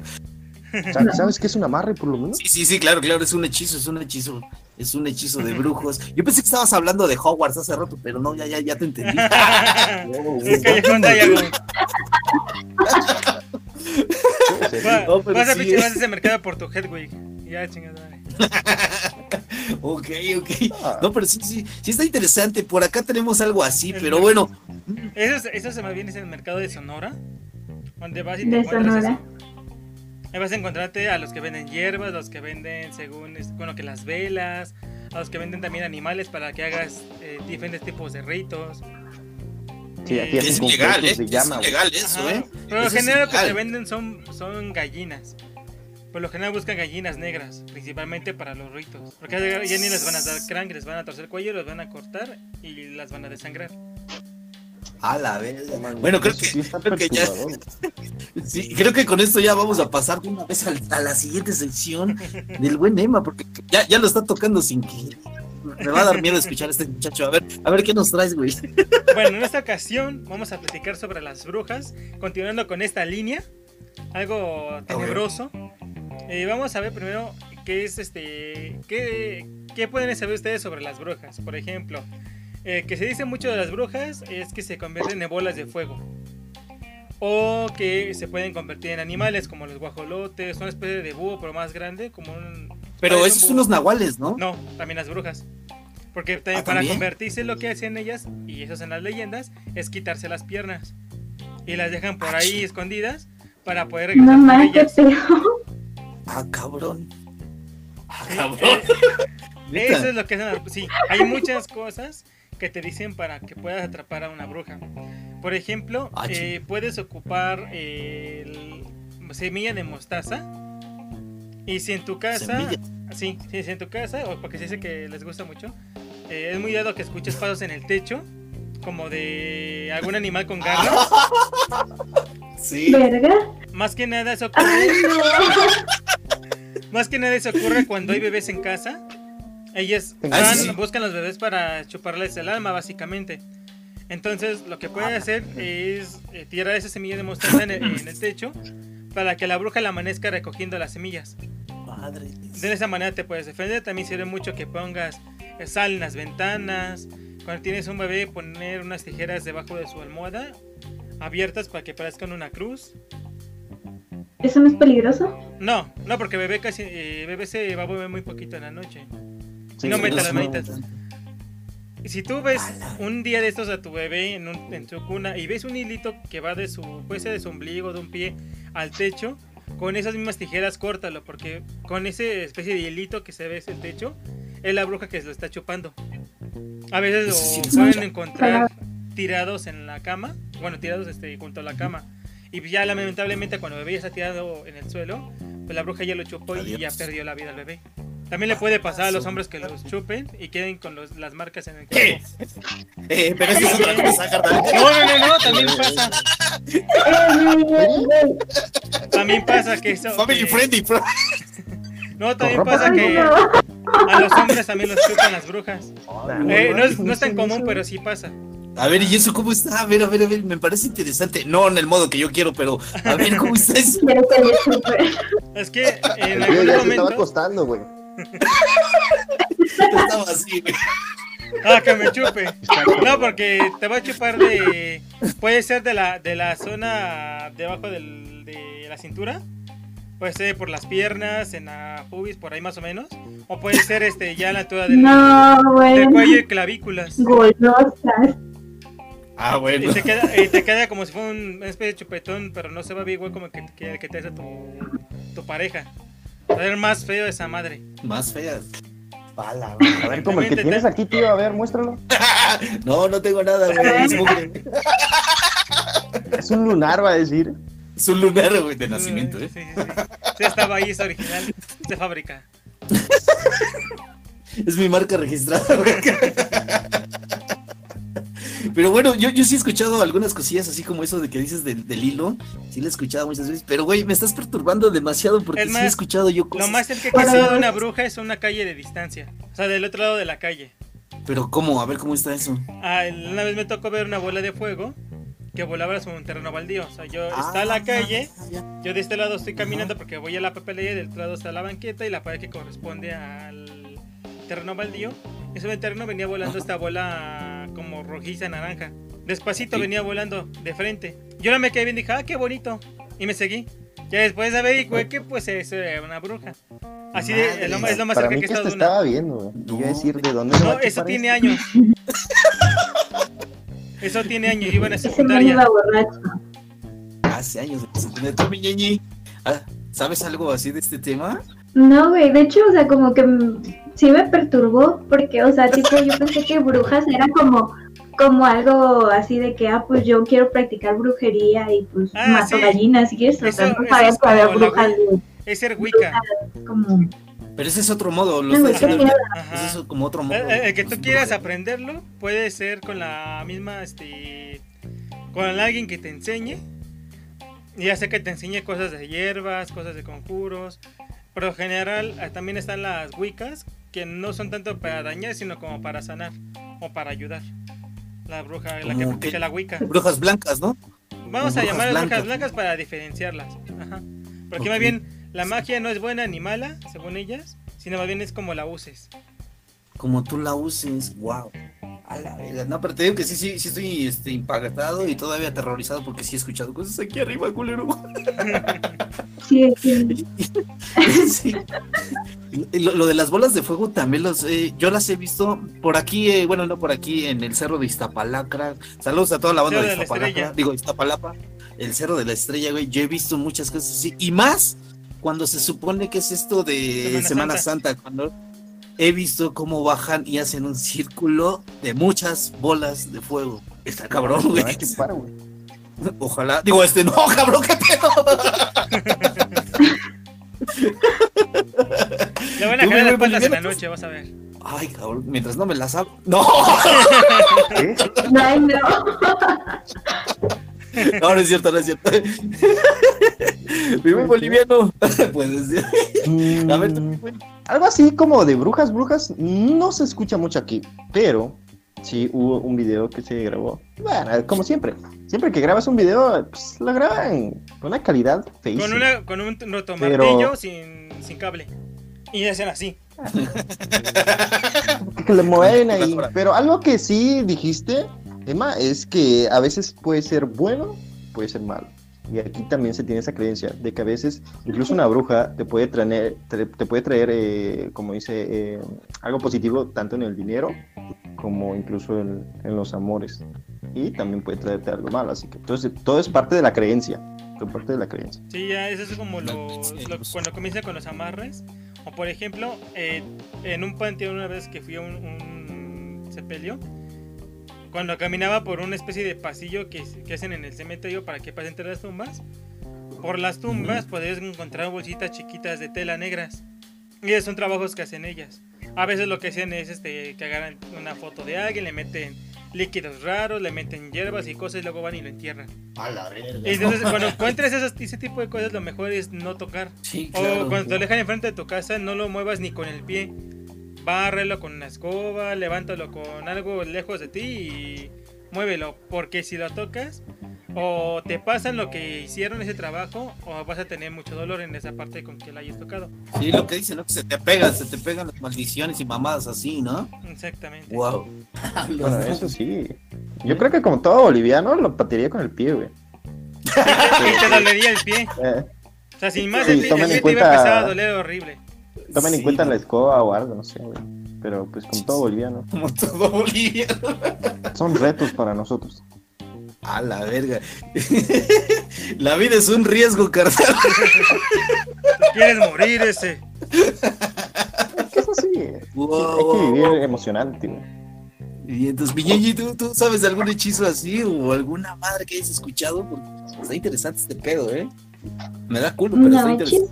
[SPEAKER 5] ¿Sabes qué es un amarre, por lo menos?
[SPEAKER 2] Sí, sí, sí, claro, claro, es un hechizo, es un hechizo, es un hechizo de brujos. Yo pensé que estabas hablando de Hogwarts hace rato, pero no, ya, ya, ya te entendí. *laughs*
[SPEAKER 4] es que *laughs* Vas a pinche ese mercado por tu Hedwig. Ya, chingada. *laughs*
[SPEAKER 2] ok, ok. Ah. No, pero sí, sí, sí está interesante. Por acá tenemos algo así, pero bueno.
[SPEAKER 4] Eso, eso se me viene en el mercado de Sonora. Donde vas y te encuentras Ahí vas a encontrarte a los que venden hierbas, los que venden según, bueno, que las velas, a los que venden también animales para que hagas eh, diferentes tipos de ritos.
[SPEAKER 2] Sí, aquí es ilegal, ¿eh? es ilegal eso, ¿eh?
[SPEAKER 4] Pero en general lo que te venden son, son gallinas. Por lo general buscan gallinas negras, principalmente para los ritos. Porque ya ni les van a dar crank, les van a torcer el cuello, los van a cortar y las van a desangrar.
[SPEAKER 2] A la vez. Bueno, creo que, creo que ya. *laughs* sí, creo que con esto ya vamos a pasar de una vez a, la siguiente sección *laughs* del buen Emma, porque ya, ya lo está tocando sin que. Me va a dar miedo escuchar a este muchacho. A ver, a ver qué nos traes, güey. *laughs*
[SPEAKER 4] Bueno, en esta ocasión vamos a platicar sobre las brujas, continuando con esta línea, algo tenebroso. Eh, vamos a ver primero qué es este. Qué, qué pueden saber ustedes sobre las brujas. Por ejemplo, eh, que se dice mucho de las brujas es que se convierten en bolas de fuego. O que se pueden convertir en animales como los guajolotes, una especie de búho pero más grande, como un...
[SPEAKER 2] Pero esos son los nahuales, ¿no?
[SPEAKER 4] No, también las brujas. Porque también
[SPEAKER 2] ¿Ah,
[SPEAKER 4] para
[SPEAKER 2] también?
[SPEAKER 4] convertirse lo que hacen ellas, y eso es en las leyendas, es quitarse las piernas. Y las dejan por
[SPEAKER 2] Ah,
[SPEAKER 4] ahí escondidas para poder regresar
[SPEAKER 3] No qué
[SPEAKER 4] ellas.
[SPEAKER 3] feo.
[SPEAKER 2] Ah, cabrón. Ah, cabrón. *laughs*
[SPEAKER 4] eh. Eso es lo que hacen las- Sí, hay muchas cosas que te dicen para que puedas atrapar a una bruja. Por ejemplo,
[SPEAKER 2] Ah,
[SPEAKER 4] eh, puedes ocupar eh, el- semilla de mostaza. Y si en tu casa,
[SPEAKER 2] Semilla.
[SPEAKER 4] sí, sí, si en tu casa, o porque se dice que les gusta mucho, eh, es muy dado que escuches pasos en el techo, como de algún animal con garras. *laughs*
[SPEAKER 2] Sí.
[SPEAKER 3] ¿Verga?
[SPEAKER 4] Más que nada eso ocurre,
[SPEAKER 3] Ay, no.
[SPEAKER 4] Más que nada eso ocurre cuando hay bebés en casa. Ellas
[SPEAKER 2] Ah,
[SPEAKER 4] van,
[SPEAKER 2] sí, sí.
[SPEAKER 4] buscan los bebés para chuparles el alma, básicamente. Entonces, lo que puede hacer es eh, tirar esa semilla de mostaza en el, en el techo para que la bruja la amanezca recogiendo las semillas.
[SPEAKER 2] Madre.
[SPEAKER 4] De esa manera te puedes defender. También sirve mucho que pongas eh, sal en las ventanas. Cuando tienes un bebé, poner unas tijeras debajo de su almohada abiertas para que parezcan una cruz.
[SPEAKER 3] ¿Eso no es peligroso?
[SPEAKER 4] No, no, porque bebé casi eh, bebé se va a mover muy poquito en la noche.
[SPEAKER 5] Sí,
[SPEAKER 4] no
[SPEAKER 5] no,
[SPEAKER 4] las manitas. Y si tú ves un día de estos a tu bebé en, un- en su cuna y ves un hilito que va de su, puede ser de su ombligo, de un pie al techo, con esas mismas tijeras córtalo, porque con ese especie de hilito que se ve en el techo, es la bruja que se lo está chupando. A veces
[SPEAKER 2] sí
[SPEAKER 4] lo pueden encontrar tirados en la cama, bueno, tirados este, junto a la cama. Y ya lamentablemente cuando el bebé ya está tirado en el suelo, pues la bruja ya lo chupó y ya
[SPEAKER 2] Adiós.
[SPEAKER 4] perdió la vida al bebé. También le puede pasar a los hombres que los chupen y queden con los- las marcas en el
[SPEAKER 2] ¿Qué?
[SPEAKER 4] cuerpo.
[SPEAKER 2] Eh, pero eso es otra cosa, carnal.
[SPEAKER 4] No, no, no, no, también pasa. También pasa que eso.
[SPEAKER 2] Family
[SPEAKER 4] que-
[SPEAKER 2] friendly, bro. *laughs*
[SPEAKER 4] No, también pasa que a los hombres también los chupan las brujas.
[SPEAKER 5] Nah,
[SPEAKER 4] Eh, no, es,
[SPEAKER 5] no
[SPEAKER 4] es tan común, pero sí pasa.
[SPEAKER 2] A ver, ¿y eso cómo está? A ver, a ver, a ver, me parece interesante. No en el modo que yo quiero, pero a ver, ¿cómo está eso? *laughs*
[SPEAKER 3] Que.
[SPEAKER 4] Es que en algún
[SPEAKER 6] ya se estaba
[SPEAKER 4] momento.
[SPEAKER 6] acostando, güey.
[SPEAKER 2] Estaba así, güey.
[SPEAKER 4] Ah, que me chupe. No, porque te va a chupar de. Puede ser de la, de la zona debajo del, de la cintura. Puede ser por las piernas, en la pubis, por ahí más o menos. O puede ser este ya a la altura del,
[SPEAKER 3] No,
[SPEAKER 4] del cuello y clavículas.
[SPEAKER 3] Golosas.
[SPEAKER 2] Ah,
[SPEAKER 4] Y
[SPEAKER 2] bueno.
[SPEAKER 4] te, queda, y te queda como si fuera un- una especie de chupetón, pero no se va a ver igual como que, que, que te hace tu, tu pareja. Va a ver más feo esa madre.
[SPEAKER 2] Más feas.
[SPEAKER 6] Pala, güey. A ver, como el que
[SPEAKER 4] También te-
[SPEAKER 6] tienes aquí, tío. A ver, muéstralo. *laughs*
[SPEAKER 2] No, no tengo nada, güey. Es
[SPEAKER 6] un lunar, va a decir.
[SPEAKER 2] Es un lunar, güey, de nacimiento, ¿eh?
[SPEAKER 4] Sí, sí, sí. Sí, estaba ahí, es original. De fábrica. *laughs*
[SPEAKER 2] Es mi marca registrada, güey. *laughs* Pero bueno, yo, yo sí he escuchado algunas cosillas así como eso de que dices del, del hilo. Sí lo he escuchado muchas veces. Pero, güey, me estás perturbando demasiado porque sí he escuchado yo cosas.
[SPEAKER 4] Lo más cerca que he sido de una bruja es una calle de distancia. O sea, del otro lado de la calle.
[SPEAKER 2] Pero, ¿cómo? A ver, ¿cómo está eso?
[SPEAKER 4] Ah, una vez me tocó ver una bola de fuego que volaba sobre un terreno baldío. O sea, yo está
[SPEAKER 2] Ah,
[SPEAKER 4] la calle, yo de este lado estoy caminando porque voy a la papelería y del otro lado está la banqueta y la pared que corresponde al terreno baldío. Y sobre el terreno venía volando
[SPEAKER 2] Ajá.
[SPEAKER 4] esta bola como rojiza naranja. Despacito
[SPEAKER 2] Sí.
[SPEAKER 4] venía volando de frente. Yo la me quedé bien y dije, ah, qué bonito. Y me seguí. Ya después de ver, güey, que pues eso era una bruja. Así de, es lo, más- es lo más
[SPEAKER 6] Para
[SPEAKER 4] cerca
[SPEAKER 6] mí
[SPEAKER 4] que
[SPEAKER 6] que
[SPEAKER 4] estado de una.
[SPEAKER 6] estaba viendo, güey.
[SPEAKER 2] No.
[SPEAKER 6] Iba a decir de dónde
[SPEAKER 4] No, eso tiene
[SPEAKER 6] este?
[SPEAKER 4] años. *laughs* Eso tiene años, yo iba en la secundaria.
[SPEAKER 3] iba borracho.
[SPEAKER 2] Hace años. Tú, mi ñeñi, ah, ¿Sabes algo así de este tema?
[SPEAKER 3] No, güey, de hecho, o sea, como que mm, sí me perturbó, porque, o sea, tipo, yo pensé que brujas era como, como algo así de que, ah, pues yo quiero practicar brujería y pues
[SPEAKER 4] Ah,
[SPEAKER 3] mato
[SPEAKER 4] sí.
[SPEAKER 3] gallinas y eso, o sea,
[SPEAKER 4] Eso-
[SPEAKER 3] no
[SPEAKER 4] eso como la
[SPEAKER 3] brujas
[SPEAKER 4] Es ser Wicca.
[SPEAKER 3] como...
[SPEAKER 2] Pero ese es otro modo. Lo
[SPEAKER 3] No,
[SPEAKER 4] Ajá.
[SPEAKER 2] es como otro modo.
[SPEAKER 4] El, el- el que tú
[SPEAKER 2] Pues,
[SPEAKER 4] quieras aprenderlo puede ser con la misma, este, con alguien que te enseñe. Ya sé que te enseñe cosas de hierbas, cosas de conjuros. Pero en general eh, también están las wiccas que no son tanto para dañar, sino como para sanar o para ayudar. La bruja, la que
[SPEAKER 2] que-
[SPEAKER 4] la wicca.
[SPEAKER 2] Brujas blancas, ¿no?
[SPEAKER 4] Vamos a
[SPEAKER 2] brujas
[SPEAKER 4] llamar a brujas
[SPEAKER 2] blancas.
[SPEAKER 4] blancas para diferenciarlas. Ajá. Porque más bien la magia no es buena ni mala, según ellas, sino más bien es como la uses.
[SPEAKER 2] Como tú la uses. Wow. A la verga. No, pero te digo que sí, sí, sí estoy este, impactado y todavía aterrorizado porque sí he escuchado cosas aquí arriba, culero. *laughs*
[SPEAKER 3] Sí, *laughs* sí.
[SPEAKER 2] Lo, lo de las bolas de fuego también los eh, yo las he visto por aquí, eh, bueno, no por aquí, en el cerro de Iztapalacra. Saludos a toda la banda
[SPEAKER 4] Cerro
[SPEAKER 2] de
[SPEAKER 4] de la
[SPEAKER 2] Iztapalacra. Digo, Iztapalapa, el cerro de la estrella, güey. Yo he visto muchas cosas así. Y más cuando se supone que es esto de
[SPEAKER 4] Semana
[SPEAKER 2] Semana,
[SPEAKER 4] Santa.
[SPEAKER 2] Santa. cuando he visto cómo bajan y hacen un círculo de muchas bolas de fuego. Está cabrón, güey.
[SPEAKER 5] Ay, qué paro, güey.
[SPEAKER 2] Ojalá. Digo, este, no, *laughs* cabrón, qué pedo.
[SPEAKER 4] Le van a caer las patas en la noche, vas a ver.
[SPEAKER 2] Ay, cabrón, mientras no me las hago. No,
[SPEAKER 3] no. *laughs* *laughs*
[SPEAKER 2] no, no es cierto, no es cierto. *laughs* Vive boliviano. *laughs* Puedes decir. A ver, tú,
[SPEAKER 5] Mm, algo así como de brujas, brujas, no se escucha mucho aquí, pero sí hubo un video que se grabó. Bueno, como siempre, siempre que grabas un video, pues lo graban con una calidad feísima.
[SPEAKER 4] Con, una, con un rotomartillo
[SPEAKER 5] Pero-
[SPEAKER 4] sin, sin cable. Y hacen así.
[SPEAKER 5] que le mueven ahí. Pero algo que sí dijiste, Emma, es que a veces puede ser bueno, puede ser malo. Y aquí también se tiene esa creencia de que a veces incluso una bruja te puede traer, te, te puede traer, eh, como dice, eh, algo positivo tanto en el dinero como incluso en, en los amores. Y también puede traerte algo malo. Así que entonces todo es parte de la creencia. Todo es parte de la creencia.
[SPEAKER 4] Sí, ya eso es como lo, lo- cuando comienza con los amarres. O por ejemplo, eh, en un panteón una vez que fui a un, un sepelio, cuando caminaba por una especie de pasillo que, que hacen en el cementerio para que pasen entre las tumbas, por las tumbas podías encontrar bolsitas chiquitas de tela negras. Y esos son trabajos que hacen ellas. A veces lo que hacen es este, que agarran una foto de alguien, le meten líquidos raros, le meten hierbas y cosas y luego van y lo entierran.
[SPEAKER 2] A la verga.
[SPEAKER 4] Y entonces cuando *laughs* encuentres esos- ese tipo de cosas lo mejor es no tocar.
[SPEAKER 2] Sí,
[SPEAKER 4] O
[SPEAKER 2] claro.
[SPEAKER 4] cuando te lo dejan enfrente de tu casa no lo muevas ni con el pie. Bárrelo con una escoba, levántalo con algo lejos de ti y muévelo. Porque si lo tocas, o te pasan lo que hicieron ese trabajo, o vas a tener mucho dolor en esa parte con que la hayas tocado.
[SPEAKER 2] Sí, lo que dicen, ¿no? Que se te pegan, se te pegan las maldiciones y mamadas así, ¿no?
[SPEAKER 4] Exactamente.
[SPEAKER 2] Wow. *laughs*
[SPEAKER 5] Bueno, eso sí. Yo creo que como todo boliviano lo patearía con el pie, güey. *laughs*
[SPEAKER 4] Y te dolería el pie.
[SPEAKER 5] Eh,
[SPEAKER 4] O sea, sin más,
[SPEAKER 5] Sí,
[SPEAKER 4] el, el
[SPEAKER 5] en
[SPEAKER 4] pie te iba a
[SPEAKER 5] cuenta-
[SPEAKER 4] empezar a doler horrible.
[SPEAKER 5] Tomen en
[SPEAKER 2] Sí,
[SPEAKER 5] cuenta
[SPEAKER 2] no.
[SPEAKER 5] la escoba o algo, no sé, güey. Pero pues como todo boliviano. *laughs*
[SPEAKER 2] Como todo boliviano.
[SPEAKER 5] Son retos para nosotros.
[SPEAKER 2] A la verga. *laughs* La vida es un riesgo, carnal. *laughs*
[SPEAKER 4] Quieres morir ese.
[SPEAKER 5] Eso sí.
[SPEAKER 2] Wow,
[SPEAKER 5] Hay que
[SPEAKER 2] wow,
[SPEAKER 5] vivir emocionante, güey.
[SPEAKER 2] Y entonces, Viñeñi, ¿tú, ¿tú sabes de algún hechizo así o alguna madre que hayas escuchado? Porque está interesante este pedo, ¿eh? Me da culo, pero
[SPEAKER 3] No, hechizo,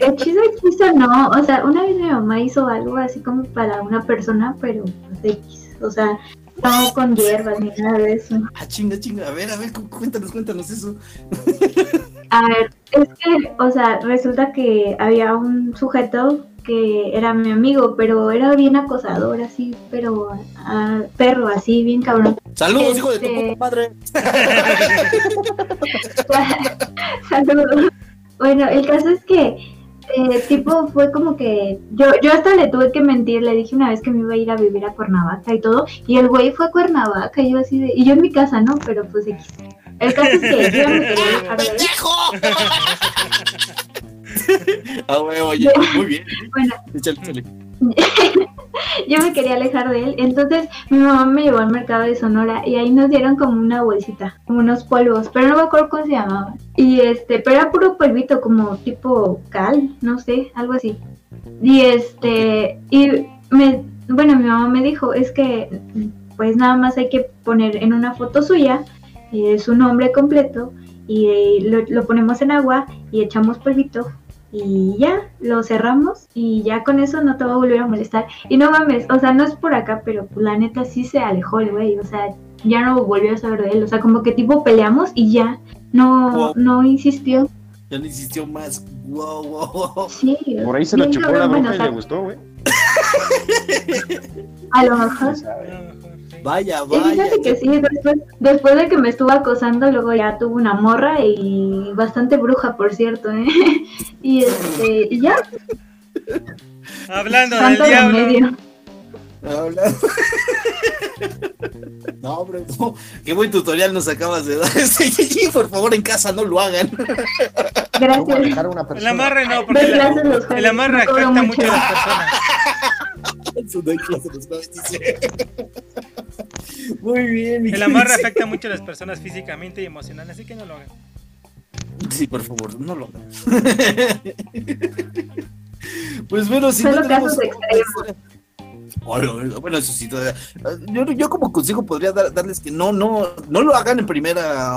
[SPEAKER 3] hechizo, hechizo no. O sea, una vez mi mamá hizo algo así como para una persona, pero X. O sea, no con hierbas ni nada de eso.
[SPEAKER 2] Ah, chinga, chinga. A ver, a ver, cu- cuéntanos, cuéntanos eso.
[SPEAKER 3] A ver, es que, o sea, resulta que había un sujeto que era mi amigo, pero era bien acosador, así, pero ah, perro, así, bien cabrón.
[SPEAKER 2] Saludos, hijo de tu
[SPEAKER 3] Este-
[SPEAKER 2] puta madre. *laughs*
[SPEAKER 3] Saludos. Bueno, el caso es que, eh, tipo, fue como que yo, yo hasta le tuve que mentir, le dije una vez que me iba a ir a vivir a Cuernavaca y todo, y el güey fue a Cuernavaca, y yo así de, y yo en mi casa, ¿no? Pero pues X. El caso es que yo me quería dejar *laughs* de. *laughs*
[SPEAKER 2] Ah, güey, oye, muy bien.
[SPEAKER 3] Bueno,
[SPEAKER 2] Échale, échale. *laughs*
[SPEAKER 3] yo me quería alejar de él. Entonces mi mamá me llevó al mercado de Sonora y ahí nos dieron como una bolsita, como unos polvos, pero no me acuerdo cómo se llamaban. Y este, pero era puro polvito, como tipo cal, no sé, algo así. Y este, y me, bueno, mi mamá me dijo, es que pues nada más hay que poner en una foto suya eh, su nombre completo y eh, lo, lo ponemos en agua y echamos polvito y ya, lo cerramos y ya con eso no te va a volver a molestar. Y no mames, o sea, no es por acá, pero pues, la neta sí se alejó el güey, o sea, ya no volvió a saber de él, o sea, como que tipo peleamos y ya, no,
[SPEAKER 2] Wow.
[SPEAKER 3] no insistió.
[SPEAKER 2] Ya no insistió más. Wow, wow, wow.
[SPEAKER 3] Sí,
[SPEAKER 5] Por ahí se lo chupó la bruja
[SPEAKER 3] bueno,
[SPEAKER 5] y le gustó, güey. *laughs*
[SPEAKER 3] A lo mejor.
[SPEAKER 5] ¿Quién sabe?
[SPEAKER 4] A lo mejor, sí.
[SPEAKER 2] Vaya,
[SPEAKER 3] Y
[SPEAKER 2] vaya.
[SPEAKER 3] fíjate que sí, después, después de que me estuvo acosando, luego ya tuvo una morra y bastante bruja, por cierto, ¿eh? *laughs* Y este, y ya,
[SPEAKER 4] Hablando del
[SPEAKER 3] tanto
[SPEAKER 4] diablo.
[SPEAKER 3] medio. *laughs*
[SPEAKER 2] No, hombre, no. Qué buen tutorial nos acabas de dar. *laughs* Este, por favor, en casa no lo hagan.
[SPEAKER 6] ¿Cómo
[SPEAKER 3] Gracias.
[SPEAKER 6] a una
[SPEAKER 4] El amarre no, porque la- el amarre afecta mucho a las personas. *laughs* *laughs*
[SPEAKER 2] Muy bien, mi
[SPEAKER 4] El amarre
[SPEAKER 2] querido.
[SPEAKER 4] afecta mucho a las personas físicamente y emocionalmente, así que no lo hagan.
[SPEAKER 2] Sí, por favor, no lo hagan. *laughs* Pues bueno, si
[SPEAKER 3] Solo
[SPEAKER 2] no tenemos
[SPEAKER 3] casos
[SPEAKER 2] Bueno, eso sí, todavía. Yo, yo como consejo podría dar- darles que no, no, no lo hagan en primera,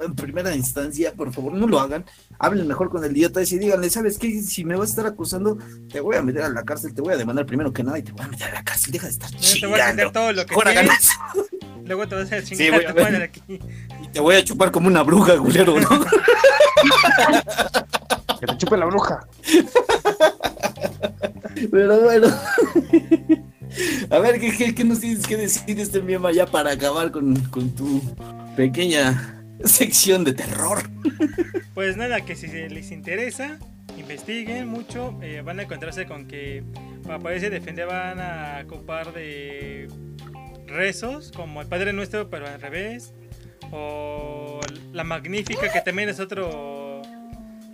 [SPEAKER 2] en primera instancia, por favor, no lo hagan. Hablen mejor con el idiota y díganle, ¿sabes qué? Si me vas a estar acusando, te voy a meter a la cárcel, te voy a demandar primero que nada y te voy a meter a la cárcel. Deja de estar
[SPEAKER 4] Te voy a
[SPEAKER 2] chingando.
[SPEAKER 4] vender todo lo que
[SPEAKER 2] eso.
[SPEAKER 4] luego te vas a
[SPEAKER 2] Sí,
[SPEAKER 4] chingar
[SPEAKER 2] voy
[SPEAKER 4] a aquí.
[SPEAKER 2] Y te voy a chupar como una bruja, culero, ¿no?
[SPEAKER 6] Que te chupe la bruja.
[SPEAKER 2] Pero bueno. *laughs* A ver, ¿qué, qué, qué nos tienes que decir este miema ya para acabar con, con tu pequeña sección de terror?
[SPEAKER 4] Pues nada, que si les interesa, investiguen mucho, eh, van a encontrarse con que para poderse defender van a ocupar de rezos, como el Padre Nuestro, pero al revés, o la Magnífica, que también es otro,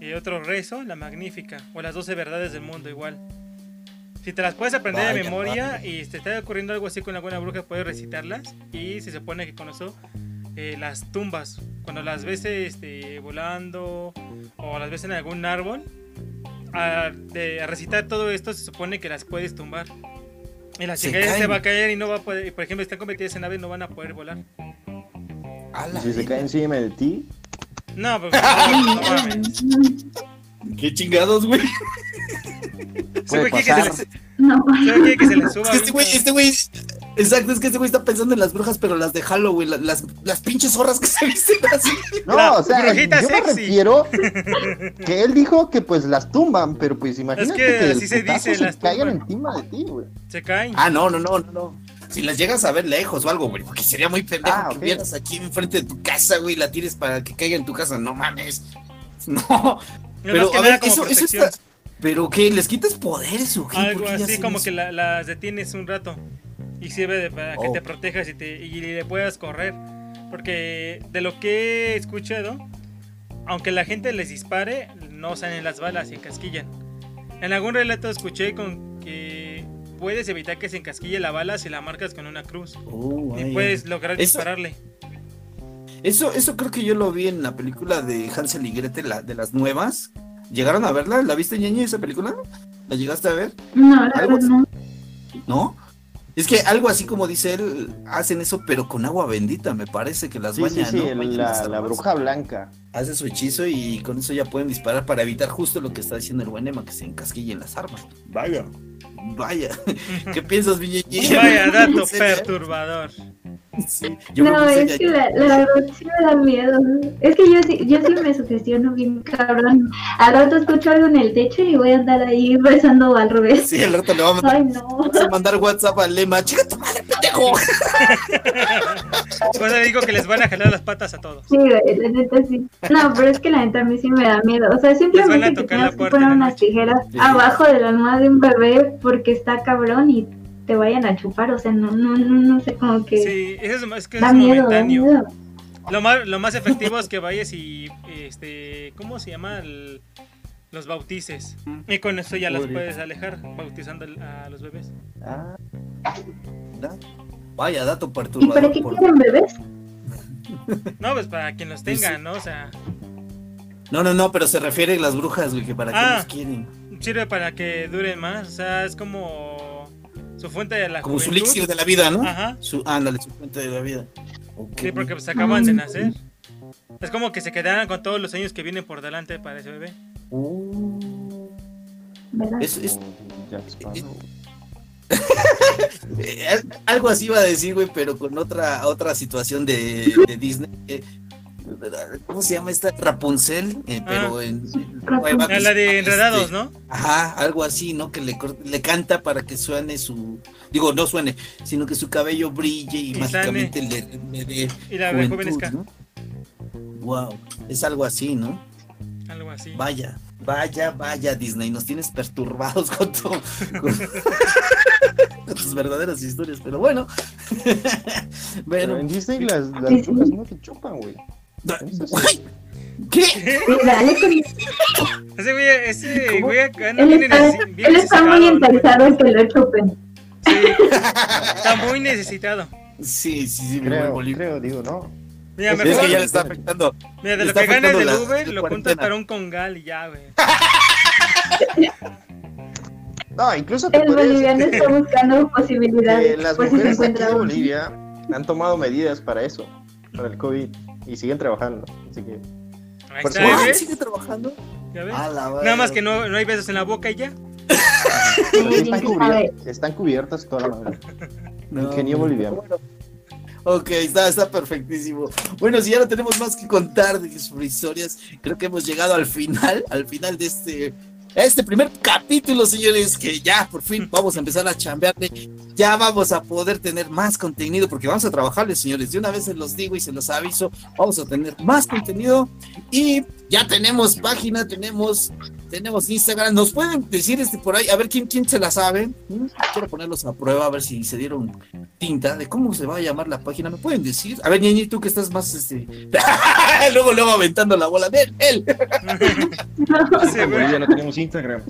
[SPEAKER 4] eh, otro rezo, la Magnífica, o las 12 verdades del mundo igual. Si te las puedes aprender de
[SPEAKER 2] Vaya,
[SPEAKER 4] memoria y te está ocurriendo algo así con alguna bruja, puedes recitarlas y se supone que con eso eh, las tumbas, cuando las ves este, volando o las ves en algún árbol, a, de, a recitar todo esto se supone que las puedes tumbar. Y la
[SPEAKER 2] Se
[SPEAKER 4] chingada se va a caer y no va a poder, por ejemplo, están convertidas en aves, no van a poder volar.
[SPEAKER 6] Y si se cae encima de ti,
[SPEAKER 4] No, pues, *laughs* no, no mames.
[SPEAKER 2] ¿Qué chingados, güey?
[SPEAKER 6] Puede
[SPEAKER 4] quiere que se
[SPEAKER 6] pasar.
[SPEAKER 3] No,
[SPEAKER 4] que se suba.
[SPEAKER 2] Es que este güey, este güey, exacto, es que este güey está pensando en las brujas, pero las de Halloween, la- las, las pinches zorras que se visten así.
[SPEAKER 6] No,
[SPEAKER 4] La
[SPEAKER 6] o sea, yo
[SPEAKER 4] brujita
[SPEAKER 6] me
[SPEAKER 4] sexy.
[SPEAKER 6] refiero que él dijo que pues las tumban, pero pues imagínate
[SPEAKER 4] que
[SPEAKER 6] que,
[SPEAKER 4] así se dice,
[SPEAKER 6] se
[SPEAKER 4] las
[SPEAKER 6] caigan
[SPEAKER 4] tumban.
[SPEAKER 6] encima de ti, güey.
[SPEAKER 4] Se caen.
[SPEAKER 2] Ah, no, no, no, no, no. Si las llegas a ver lejos o algo, güey, porque sería muy pendejo
[SPEAKER 6] Ah,
[SPEAKER 2] que vieras aquí enfrente de tu casa, güey, y la tires para que caiga en tu casa. No mames. *laughs* No.
[SPEAKER 4] Es
[SPEAKER 2] Pero,
[SPEAKER 4] que
[SPEAKER 2] a ver,
[SPEAKER 4] como
[SPEAKER 2] eso, eso está. ¿Pero qué? ¿Les quitas poderes o qué? ¿Por
[SPEAKER 4] Algo así como
[SPEAKER 2] eso?
[SPEAKER 4] que la- las detienes un rato y sirve de- para que
[SPEAKER 2] Oh.
[SPEAKER 4] te protejas y, te, y le puedas correr. Porque de lo que he escuchado, aunque la gente les dispare, no salen las balas y encasquillan. En algún relato escuché con que puedes evitar que se encasquille la bala si la marcas con una cruz.
[SPEAKER 2] Oh,
[SPEAKER 4] Y puedes lograr
[SPEAKER 2] Eso-
[SPEAKER 4] dispararle.
[SPEAKER 2] Eso, eso creo que yo lo vi en la película de Hansel y Gretel, la, de las nuevas. ¿Llegaron a verla? ¿La viste, ñeñe, esa película? ¿La llegaste a ver?
[SPEAKER 3] no, la verdad no.
[SPEAKER 2] ¿No? Es que algo así como dice él, hacen eso, pero con agua bendita, me parece que las
[SPEAKER 6] Sí, sí,
[SPEAKER 2] bañan,
[SPEAKER 6] sí,
[SPEAKER 2] ¿no? Bañan
[SPEAKER 6] la, bruja blanca.
[SPEAKER 2] Hace su hechizo y con eso ya pueden disparar para evitar justo lo que está diciendo el buen Emma, que se encasquillen las armas. Vaya, vaya. *laughs* ¿Qué piensas, ñeñe?
[SPEAKER 4] Vaya *laughs* dato perturbador.
[SPEAKER 2] sí, yo
[SPEAKER 3] no, es que la, la verdad sí me da miedo. Es que yo sí, yo sí me sugestiono bien cabrón. Al rato escucho algo en el techo y voy a andar ahí rezando al revés.
[SPEAKER 2] Sí, al rato le vamos a
[SPEAKER 3] Ay, no.
[SPEAKER 2] vamos a mandar WhatsApp al Lema. ¡Chica tu madre, pendejo! *laughs*
[SPEAKER 4] Le digo que les van a jalar las patas a todos.
[SPEAKER 3] Sí, la neta sí. No, pero es que la neta a mí sí me da miedo. O sea,
[SPEAKER 4] Les van a
[SPEAKER 3] simplemente que
[SPEAKER 4] tocar
[SPEAKER 3] tengas que poner unas
[SPEAKER 4] noche.
[SPEAKER 3] tijeras
[SPEAKER 2] Sí.
[SPEAKER 3] abajo de la almohada de un bebé porque está cabrón y te vayan a chupar. O sea, no, no, no, no sé, como que
[SPEAKER 4] Sí, eso es, es que
[SPEAKER 3] da
[SPEAKER 4] es
[SPEAKER 3] miedo, da
[SPEAKER 4] momentáneo.
[SPEAKER 3] miedo.
[SPEAKER 4] Lo más, lo más efectivo es que vayas y, este, ¿cómo se llama? El- los bautices. Y con eso ya los
[SPEAKER 2] Podría.
[SPEAKER 4] puedes alejar, bautizando a los bebés.
[SPEAKER 6] Ah,
[SPEAKER 2] Vaya, dato
[SPEAKER 3] ¿Y para qué quieren bebés?
[SPEAKER 4] No, pues para quien los tenga. ¿no? O sea,
[SPEAKER 2] No, no, no, pero se refiere a las brujas, güey, que para qué
[SPEAKER 4] Ah.
[SPEAKER 2] los quieren.
[SPEAKER 4] sirve para que duren más. O sea, es como su fuente de la
[SPEAKER 2] Como su elixir de la vida, ¿no?
[SPEAKER 4] Ajá.
[SPEAKER 2] Su, ándale, su fuente de la vida.
[SPEAKER 4] Sí, porque pues acaban de nacer. Es como que se quedaran con todos los años que vienen por delante para ese bebé.
[SPEAKER 2] Uh, es- algo así iba a decir, güey, pero con otra otra situación de, de Disney. eh, ¿Cómo se llama esta? Rapunzel, eh, pero
[SPEAKER 4] Ah.
[SPEAKER 2] en, en nueva,
[SPEAKER 4] Ah, la de
[SPEAKER 2] este,
[SPEAKER 4] enredados, ¿no?
[SPEAKER 2] Ajá, algo así, ¿no? Que le, le canta para que suene su. Digo, no suene, sino que su cabello brille y,
[SPEAKER 4] Y
[SPEAKER 2] mágicamente le, le dé.
[SPEAKER 4] Y la
[SPEAKER 2] juventud,
[SPEAKER 4] rejuvenezca.
[SPEAKER 2] ¿no? Wow, es algo así, ¿no?
[SPEAKER 4] Algo así.
[SPEAKER 2] Vaya, vaya, vaya, Disney, nos tienes perturbados con tu. con- *laughs* *laughs* tus verdaderas historias, pero bueno. *laughs*
[SPEAKER 5] Pero
[SPEAKER 2] bueno.
[SPEAKER 5] en Disney las, las brujas no te chupan, güey.
[SPEAKER 2] ¿Qué?
[SPEAKER 3] Dale con-
[SPEAKER 4] Ese güey, ese güey anda
[SPEAKER 3] Él
[SPEAKER 4] bien,
[SPEAKER 3] está,
[SPEAKER 4] bien
[SPEAKER 3] él está muy
[SPEAKER 4] ¿no?
[SPEAKER 3] interesado en que lo chupen.
[SPEAKER 4] Sí, está muy necesitado.
[SPEAKER 2] Sí, sí, sí,
[SPEAKER 5] Creo, creo, digo, no.
[SPEAKER 4] Mira,
[SPEAKER 5] Es
[SPEAKER 2] Es que ya le está afectando.
[SPEAKER 4] mira, de lo que
[SPEAKER 2] afectando
[SPEAKER 4] del Uber, lo
[SPEAKER 2] cuarentena.
[SPEAKER 4] juntas para un congal y ya, güey. *laughs*
[SPEAKER 5] No, incluso te
[SPEAKER 3] El boliviano está buscando *laughs*
[SPEAKER 5] que
[SPEAKER 3] posibilidades.
[SPEAKER 5] las
[SPEAKER 3] Pues si se
[SPEAKER 5] mujeres aquí de
[SPEAKER 3] uno.
[SPEAKER 5] Bolivia han tomado medidas para eso, para el COVID, y siguen trabajando. Así que,
[SPEAKER 4] Ahí
[SPEAKER 5] Por
[SPEAKER 4] está.
[SPEAKER 2] Ah. ¿Sigue trabajando?
[SPEAKER 4] ¿Ya ves? Nada más que no, no hay besos en la boca y ya.
[SPEAKER 5] están,
[SPEAKER 3] sí,
[SPEAKER 5] cubier-
[SPEAKER 3] sabe.
[SPEAKER 5] están cubiertas toda la madre.
[SPEAKER 2] No,
[SPEAKER 5] Ingenio boliviano.
[SPEAKER 2] bueno. Ok, está, está perfectísimo. Bueno, si ya no tenemos más que contar de sus historias, creo que hemos llegado al final, al final de este, este primer capítulo, señores, que ya por fin *laughs* vamos a empezar a chambearle. Ya vamos a poder tener más contenido, porque vamos a trabajarle, señores. De una vez se los digo y se los aviso, vamos a tener más contenido y ya tenemos página, tenemos tenemos Instagram. Nos pueden decir este por ahí, a ver quién, quién se la sabe. ¿Mm? Quiero ponerlos a prueba, a ver si se dieron tinta de cómo se va a llamar la página. ¿Me pueden decir? A ver, Ñeñi, tú que estás más este. *laughs* luego, luego aventando la bola de él. él. *laughs*
[SPEAKER 4] Sí,
[SPEAKER 5] En
[SPEAKER 4] güey.
[SPEAKER 5] Bolivia no tenemos Instagram.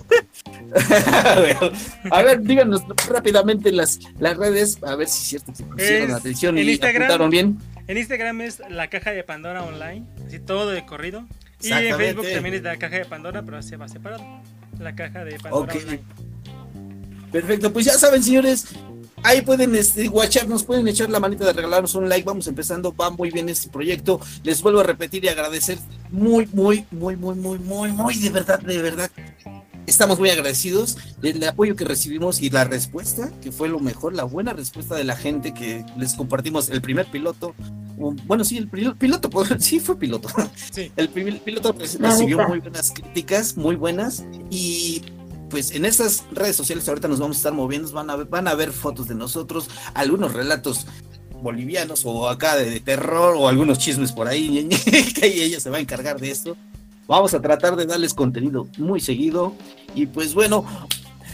[SPEAKER 5] *laughs*
[SPEAKER 2] a ver, díganos rápidamente las, las redes, a ver si es cierto que pusieron
[SPEAKER 4] Es
[SPEAKER 2] atención
[SPEAKER 4] en
[SPEAKER 2] y
[SPEAKER 4] Instagram.
[SPEAKER 2] apuntaron bien.
[SPEAKER 4] En Instagram es la caja de Pandora online, así todo de corrido. Y en. Facebook también es la caja de Pandora, pero se va separado. La caja de Pandora
[SPEAKER 2] Ok.
[SPEAKER 4] online.
[SPEAKER 2] Perfecto, pues ya saben, señores. Ahí pueden este, guacharnos, pueden echar la manita de regalarnos un like. Vamos empezando, va muy bien este proyecto. Les vuelvo a repetir y agradecer muy, muy, muy, muy, muy, muy, muy, de verdad, de verdad. Estamos muy agradecidos del apoyo que recibimos y la respuesta, que fue lo mejor, la buena respuesta de la gente que les compartimos el primer piloto. Bueno, sí, el pil- piloto, pues, *laughs* sí fue piloto.
[SPEAKER 4] Sí.
[SPEAKER 2] El primer piloto
[SPEAKER 3] La
[SPEAKER 2] recibió muy buenas críticas, muy buenas. Y pues en estas redes sociales ahorita nos vamos a estar moviendo, van a ver, van a ver fotos de nosotros, algunos relatos bolivianos o acá de, de terror o algunos chismes por ahí, *laughs* que ella se va a encargar de esto. Vamos a tratar de darles contenido muy seguido. Y pues bueno,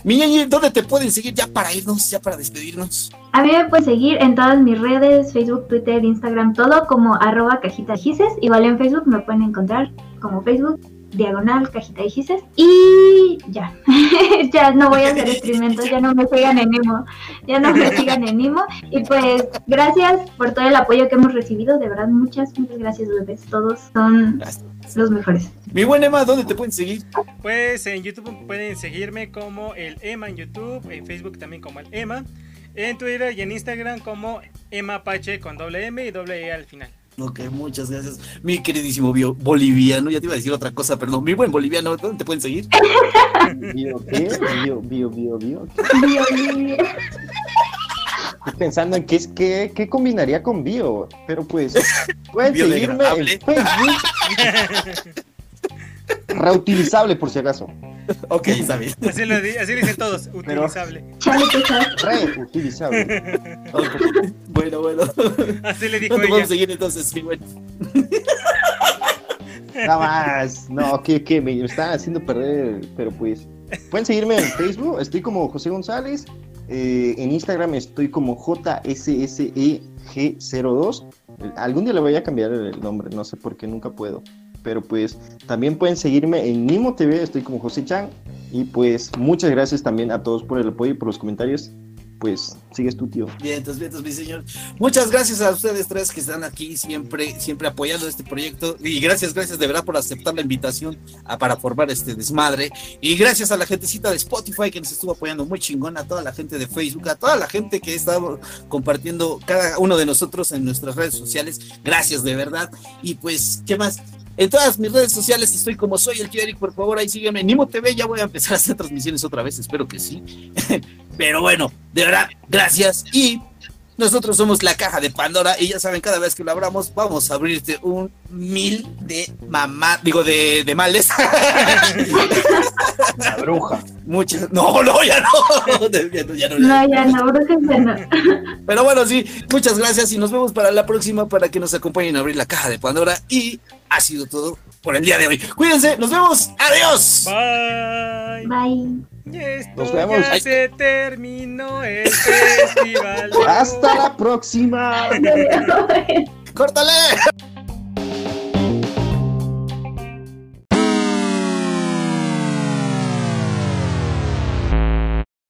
[SPEAKER 2] mi ñeñe, ¿dónde te pueden seguir ya para irnos, ya para despedirnos?
[SPEAKER 3] A mí me pueden seguir en todas mis redes, Facebook, Twitter, Instagram, todo como arroba cajita gises. Igual en Facebook me pueden encontrar como Facebook, diagonal cajita de gises. Y ya, *laughs* ya no voy a hacer experimentos, ya no me sigan en Nemo, ya no me sigan en Nemo. Y pues gracias por todo el apoyo que hemos recibido, de verdad muchas, muchas gracias bebés, todos son
[SPEAKER 2] Gracias.
[SPEAKER 3] los mejores.
[SPEAKER 2] Mi buen Emma, ¿dónde te pueden seguir?
[SPEAKER 4] Pues en YouTube pueden seguirme como el Emma en YouTube, en Facebook también como el Emma, en Twitter y en Instagram como Emma Pache con doble M y doble E al final.
[SPEAKER 2] Ok, muchas gracias. Mi queridísimo bio- boliviano, ya te iba a decir otra cosa, perdón. Mi buen boliviano, ¿dónde te pueden seguir?
[SPEAKER 5] ¿Bio qué? ¿Bio, bio, bio, bio?
[SPEAKER 3] Bio, bio, bio.
[SPEAKER 5] Estoy pensando en qué, es, qué, qué combinaría con bio, pero pues pueden seguirme
[SPEAKER 2] Biodegradable.
[SPEAKER 5] en Facebook. *laughs* Reutilizable por si acaso. *laughs*
[SPEAKER 2] Ok, está bien.
[SPEAKER 4] Así lo, di- así dicen todos, utilizable.
[SPEAKER 5] Reutilizable. *laughs*
[SPEAKER 2] Ok. Bueno, bueno.
[SPEAKER 4] Así le dijo
[SPEAKER 2] ¿Dónde
[SPEAKER 4] ella.
[SPEAKER 2] podemos seguir entonces, mi buen?
[SPEAKER 5] Nada más. No, que, que me están haciendo perder, pero pues. Pueden seguirme en Facebook, estoy como José González. eh, en Instagram estoy como JSSEG02. Algún día le voy a cambiar el nombre, no sé por qué, nunca puedo. Pero pues también pueden seguirme en Nimo TV, estoy como José Chan. Y pues muchas gracias también a todos por el apoyo y por los comentarios. Pues sigues tú, tío.
[SPEAKER 2] Vientos, vientos, mi señor. Muchas gracias a ustedes tres que están aquí siempre, siempre apoyando este proyecto. Y gracias, gracias de verdad por aceptar la invitación a- para formar este desmadre. Y gracias a la gentecita de Spotify que nos estuvo apoyando muy chingón, a toda la gente de Facebook, a toda la gente que estado compartiendo cada uno de nosotros en nuestras redes sociales. Gracias de verdad. Y pues, ¿qué más? En todas mis redes sociales estoy como soy el tío Eric, por favor ahí sígueme. Nimo TV, ya voy a empezar a hacer transmisiones otra vez, espero que sí. *laughs* Pero bueno, de verdad, gracias. Y nosotros somos la caja de Pandora y ya saben, cada vez que lo abramos, vamos a abrirte un mil de mamá, digo, de, de males. *laughs*
[SPEAKER 5] La bruja.
[SPEAKER 2] Muchas. No, no, ya *laughs* no. Ya no, ya no.
[SPEAKER 3] No, ya no, no.
[SPEAKER 2] Pero bueno, sí, muchas gracias y nos vemos para la próxima para que nos acompañen a abrir la caja de Pandora. Y ha sido todo por el día de hoy. Cuídense, nos vemos. Adiós.
[SPEAKER 4] Bye.
[SPEAKER 3] Bye.
[SPEAKER 4] Esto
[SPEAKER 6] Nos vemos.
[SPEAKER 4] ya se terminó el *laughs* festival.
[SPEAKER 6] Hasta la próxima.
[SPEAKER 2] ¡Córtale!